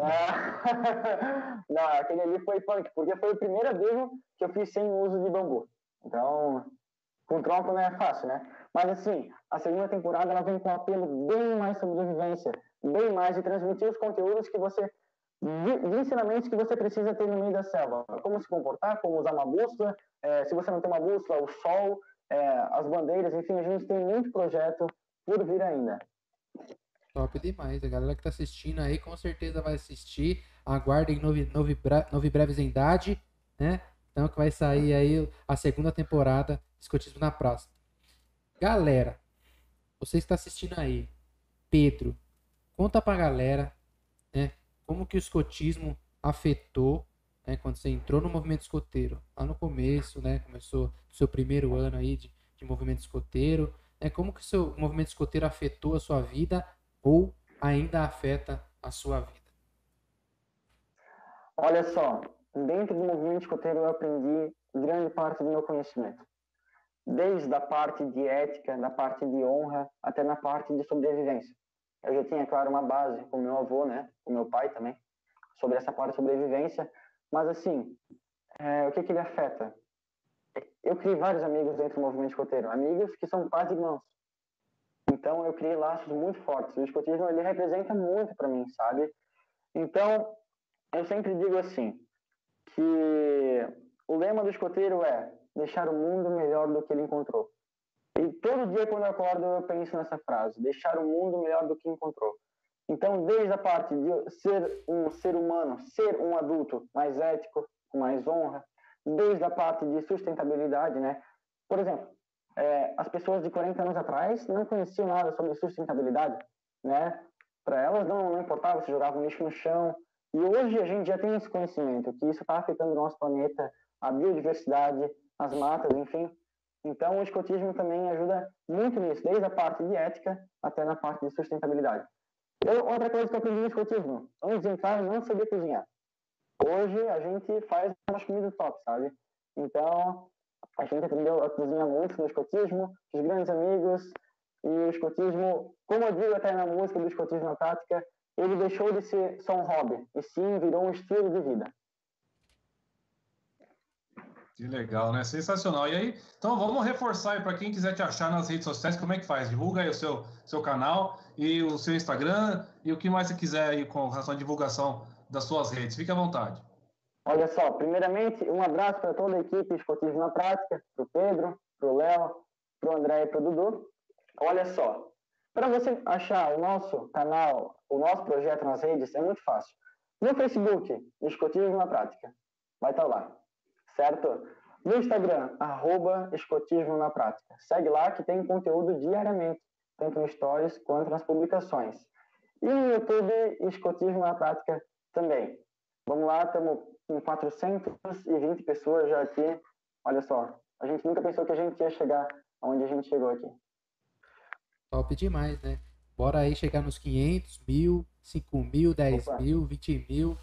É... não, aquele ali foi punk, porque foi a primeira vez que eu fiz sem uso de bambu. Então, com tronco não é fácil, né? Mas assim, a segunda temporada ela vem com um apelo bem mais sobrevivência, bem mais de transmitir os conteúdos que você de, ensinamentos que você precisa ter no meio da selva. Como se comportar, como usar uma bússola, é, se você não tem uma bússola, o sol, é, as bandeiras, enfim, a gente tem muito projeto por vir ainda. Top demais. A galera que está assistindo aí com certeza vai assistir. Aguardem Novi, Novi, Novi Breves né? Então que vai sair aí a segunda temporada Escotismo na Praça. Galera, você está assistindo aí, Pedro, conta pra galera, né, como que o escotismo afetou, né, quando você entrou no movimento escoteiro, lá no começo, né, começou seu primeiro ano aí de, de movimento escoteiro, né, como que o seu movimento escoteiro afetou a sua vida ou ainda afeta a sua vida? Olha só, dentro do movimento escoteiro eu aprendi grande parte do meu conhecimento desde a parte de ética, da parte de honra, até na parte de sobrevivência. Eu já tinha, claro, uma base com meu avô, né, com meu pai também, sobre essa parte de sobrevivência, mas assim, é, o que que ele afeta? Eu criei vários amigos dentro do movimento escoteiro, amigos que são quase irmãos. Então eu criei laços muito fortes. O escotismo ele representa muito para mim, sabe? Então eu sempre digo assim que o lema do escoteiro é deixar o mundo melhor do que ele encontrou. E todo dia quando eu acordo eu penso nessa frase, deixar o mundo melhor do que encontrou. Então, desde a parte de ser um ser humano, ser um adulto mais ético, com mais honra, desde a parte de sustentabilidade, né? Por exemplo, é, as pessoas de 40 anos atrás não conheciam nada sobre sustentabilidade, né? Para elas não, não importava se jogavam lixo no chão. E hoje a gente já tem esse conhecimento que isso está afetando o nosso planeta, a biodiversidade, as matas, enfim. Então, o escotismo também ajuda muito nisso, desde a parte de ética até na parte de sustentabilidade. Eu, outra coisa que eu aprendi no escotismo, antes de entrar, não sabia cozinhar. Hoje, a gente faz umas comidas top, sabe? Então, a gente aprendeu a cozinhar muito no escotismo, os grandes amigos, e o escotismo, como eu digo até na música do escotismo na prática, ele deixou de ser só um hobby, e sim virou um estilo de vida. Que legal, né? Sensacional. E aí, então vamos reforçar aí para quem quiser te achar nas redes sociais, como é que faz? Divulga aí o seu, seu canal e o seu Instagram e o que mais você quiser aí com relação à divulgação das suas redes. Fique à vontade. Olha só, primeiramente, um abraço para toda a equipe Escotismo na Prática, para o Pedro, para o Léo, para o André e para o Dudu. Olha só, para você achar o nosso canal, o nosso projeto nas redes, é muito fácil. No Facebook, Escotismo na Prática, vai estar tá lá certo? No Instagram, arroba escotismo na prática. Segue lá que tem conteúdo diariamente, tanto no stories quanto nas publicações. E no YouTube, escotismo na prática também. Vamos lá, estamos com 420 pessoas já aqui. Olha só, a gente nunca pensou que a gente ia chegar onde a gente chegou aqui. Top demais, né? Bora aí chegar nos 500 mil, 5 mil, 10 Opa. mil, 20 mil.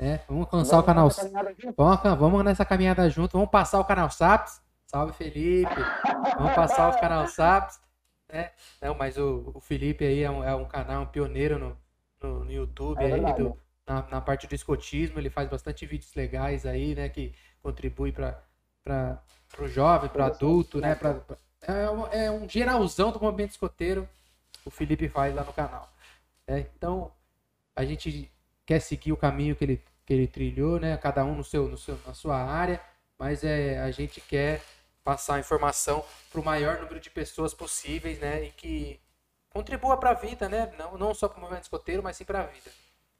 É, vamos alcançar o canal. Vamos, vamos nessa caminhada junto. Vamos passar o canal Saps. Salve, Felipe. Vamos passar os canal Saps. Né? Não, mas o, o Felipe aí é um, é um canal, um pioneiro no, no, no YouTube é aí do, na, na, parte do escotismo. Ele faz bastante vídeos legais aí, né? Que contribui para o jovem, para o adulto, né? Pra, pra, é, é um geralzão do movimento escoteiro. O Felipe faz lá no canal. É, então, a gente quer seguir o caminho que ele, que ele trilhou, né? Cada um no seu, no seu, na sua área, mas é, a gente quer passar a informação para o maior número de pessoas possíveis, né? E que contribua para a vida, né? Não, não só para o movimento escoteiro, mas sim para a vida.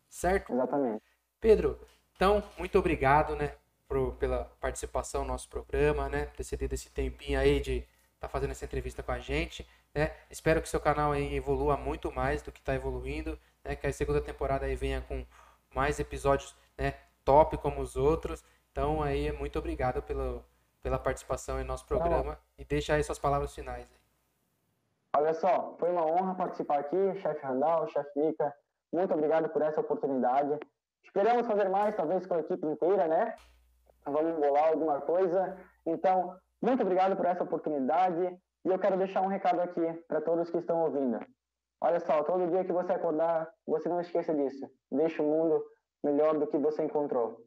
Certo? Exatamente. Pedro, então, muito obrigado, né? Por, pela participação no nosso programa, né? Ter cedido esse tempinho aí de estar tá fazendo essa entrevista com a gente. Né? Espero que seu canal aí evolua muito mais do que está evoluindo, né? Que a segunda temporada aí venha com mais episódios, né? Top como os outros. Então aí muito obrigado pelo, pela participação em nosso programa e deixa aí suas palavras finais. Olha só, foi uma honra participar aqui, chefe Randall, chefe Mika. Muito obrigado por essa oportunidade. Esperamos fazer mais, talvez com a equipe inteira, né? Vamos bolar alguma coisa. Então, muito obrigado por essa oportunidade. E eu quero deixar um recado aqui para todos que estão ouvindo. Olha só, todo dia que você acordar, você não esqueça disso. Deixe o mundo melhor do que você encontrou.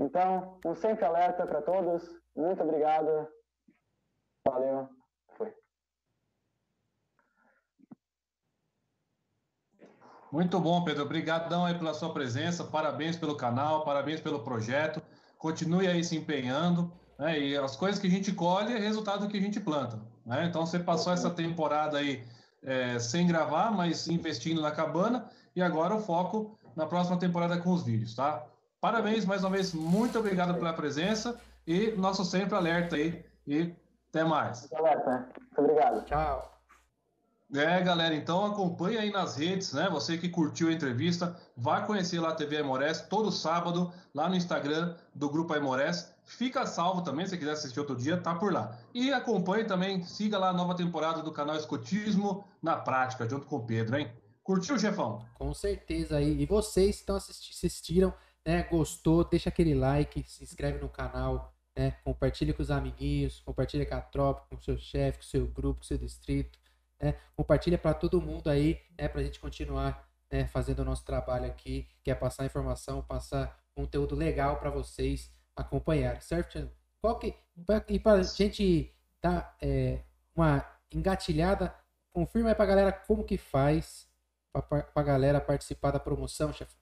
Então, um sempre alerta para todos. Muito obrigado. Valeu. Foi. Muito bom, Pedro. Obrigadão aí pela sua presença. Parabéns pelo canal, parabéns pelo projeto. Continue aí se empenhando. Né? E as coisas que a gente colhe é resultado do que a gente planta. Né? Então, você passou essa temporada aí é, sem gravar, mas investindo na cabana. E agora o foco na próxima temporada com os vídeos, tá? Parabéns mais uma vez. Muito obrigado pela presença. E nosso sempre alerta aí. E até mais. Alerta. Muito obrigado. Tchau. É, galera, então acompanhe aí nas redes, né? Você que curtiu a entrevista, vá conhecer lá a TV Aimorés todo sábado, lá no Instagram do Grupo Aimorés. Fica salvo também, se quiser assistir outro dia, tá por lá. E acompanhe também, siga lá a nova temporada do canal Escotismo na Prática, junto com o Pedro, hein? Curtiu, chefão? Com certeza aí. E vocês que estão assisti assistiram, né? Gostou, deixa aquele like, se inscreve no canal, né? Compartilha com os amiguinhos, compartilha com a tropa, com o seu chefe, com o seu grupo, com o seu distrito. Né? Compartilha para todo mundo aí, né? A gente continuar né? fazendo o nosso trabalho aqui, que é passar informação, passar conteúdo legal para vocês acompanhar, certo? Qual que, e para a gente dar é, uma engatilhada, confirma aí para a galera como que faz para a galera participar da promoção, chefe.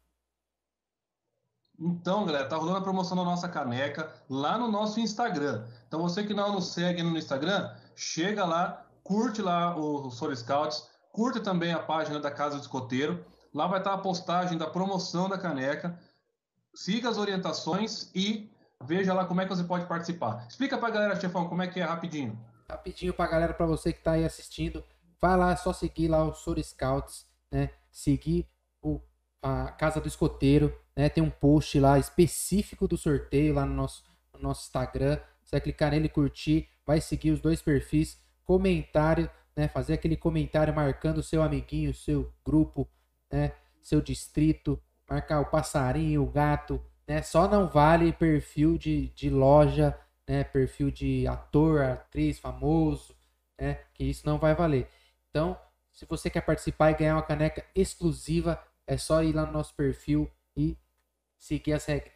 Então, galera, tá rolando a promoção da nossa caneca lá no nosso Instagram. Então, você que não nos segue no Instagram, chega lá, curte lá o Soul Scouts, curte também a página da Casa do Escoteiro. Lá vai estar a postagem da promoção da caneca. Siga as orientações e veja lá como é que você pode participar. Explica pra galera, chefão, como é que é rapidinho. Rapidinho pra galera, pra você que tá aí assistindo, vai lá, é só seguir lá o Soul Scouts, né? Seguir o, a Casa do Escoteiro, né? Tem um post lá específico do sorteio lá no nosso, no nosso Instagram. Você vai clicar nele, curtir, vai seguir os dois perfis, comentário, né? Fazer aquele comentário marcando o seu amiguinho, seu grupo, né? Seu distrito, marcar o passarinho, o gato, né? Só não vale perfil de, de loja, né? Perfil de ator, atriz, famoso, né? Que isso não vai valer. Então, se você quer participar e ganhar uma caneca exclusiva, é só ir lá no nosso perfil e seguir as regras.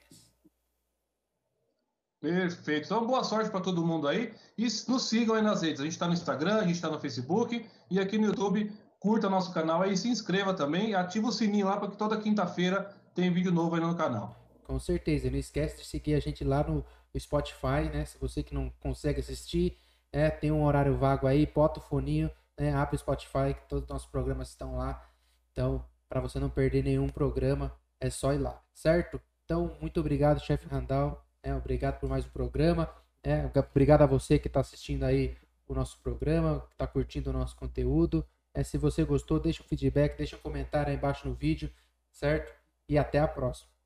Perfeito. Então, boa sorte para todo mundo aí. E nos sigam aí nas redes. A gente está no Instagram, a gente está no Facebook e aqui no YouTube. Curta nosso canal aí, se inscreva também e ativa o sininho lá para que toda quinta-feira tem vídeo novo aí no canal. Com certeza. Não esquece de seguir a gente lá no Spotify, né? Se você que não consegue assistir, é, tem um horário vago aí, bota o foninho, né? Abre o Spotify, que todos os nossos programas estão lá. Então, para você não perder nenhum programa, é só ir lá, certo? Então, muito obrigado, chefe Randall. É, obrigado por mais um programa. É, obrigado a você que está assistindo aí o nosso programa, que está curtindo o nosso conteúdo. É, se você gostou, deixa um feedback, deixa um comentário aí embaixo no vídeo, certo? E até a próxima.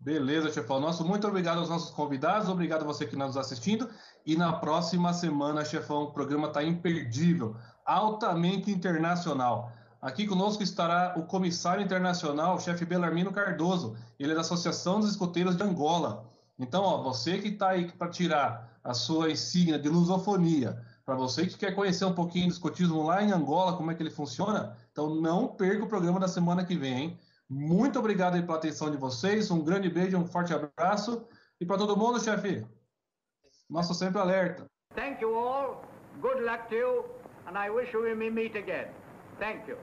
Beleza, chefão. Nosso muito obrigado aos nossos convidados, obrigado a você que está nos assistindo. E na próxima semana, chefão, o programa está imperdível, altamente internacional. Aqui conosco estará o comissário internacional, o chefe Belarmino Cardoso. Ele é da Associação dos Escoteiros de Angola. Então, ó, você que está aí para tirar a sua insígnia de lusofonia, para você que quer conhecer um pouquinho do escotismo lá em Angola, como é que ele funciona, então não perca o programa da semana que vem, hein? Muito obrigado pela atenção de vocês. Um grande beijo, um forte abraço. E para todo mundo, chefe, nosso sempre alerta. Thank you all. Good luck to you. And I wish we may meet again. Thank you.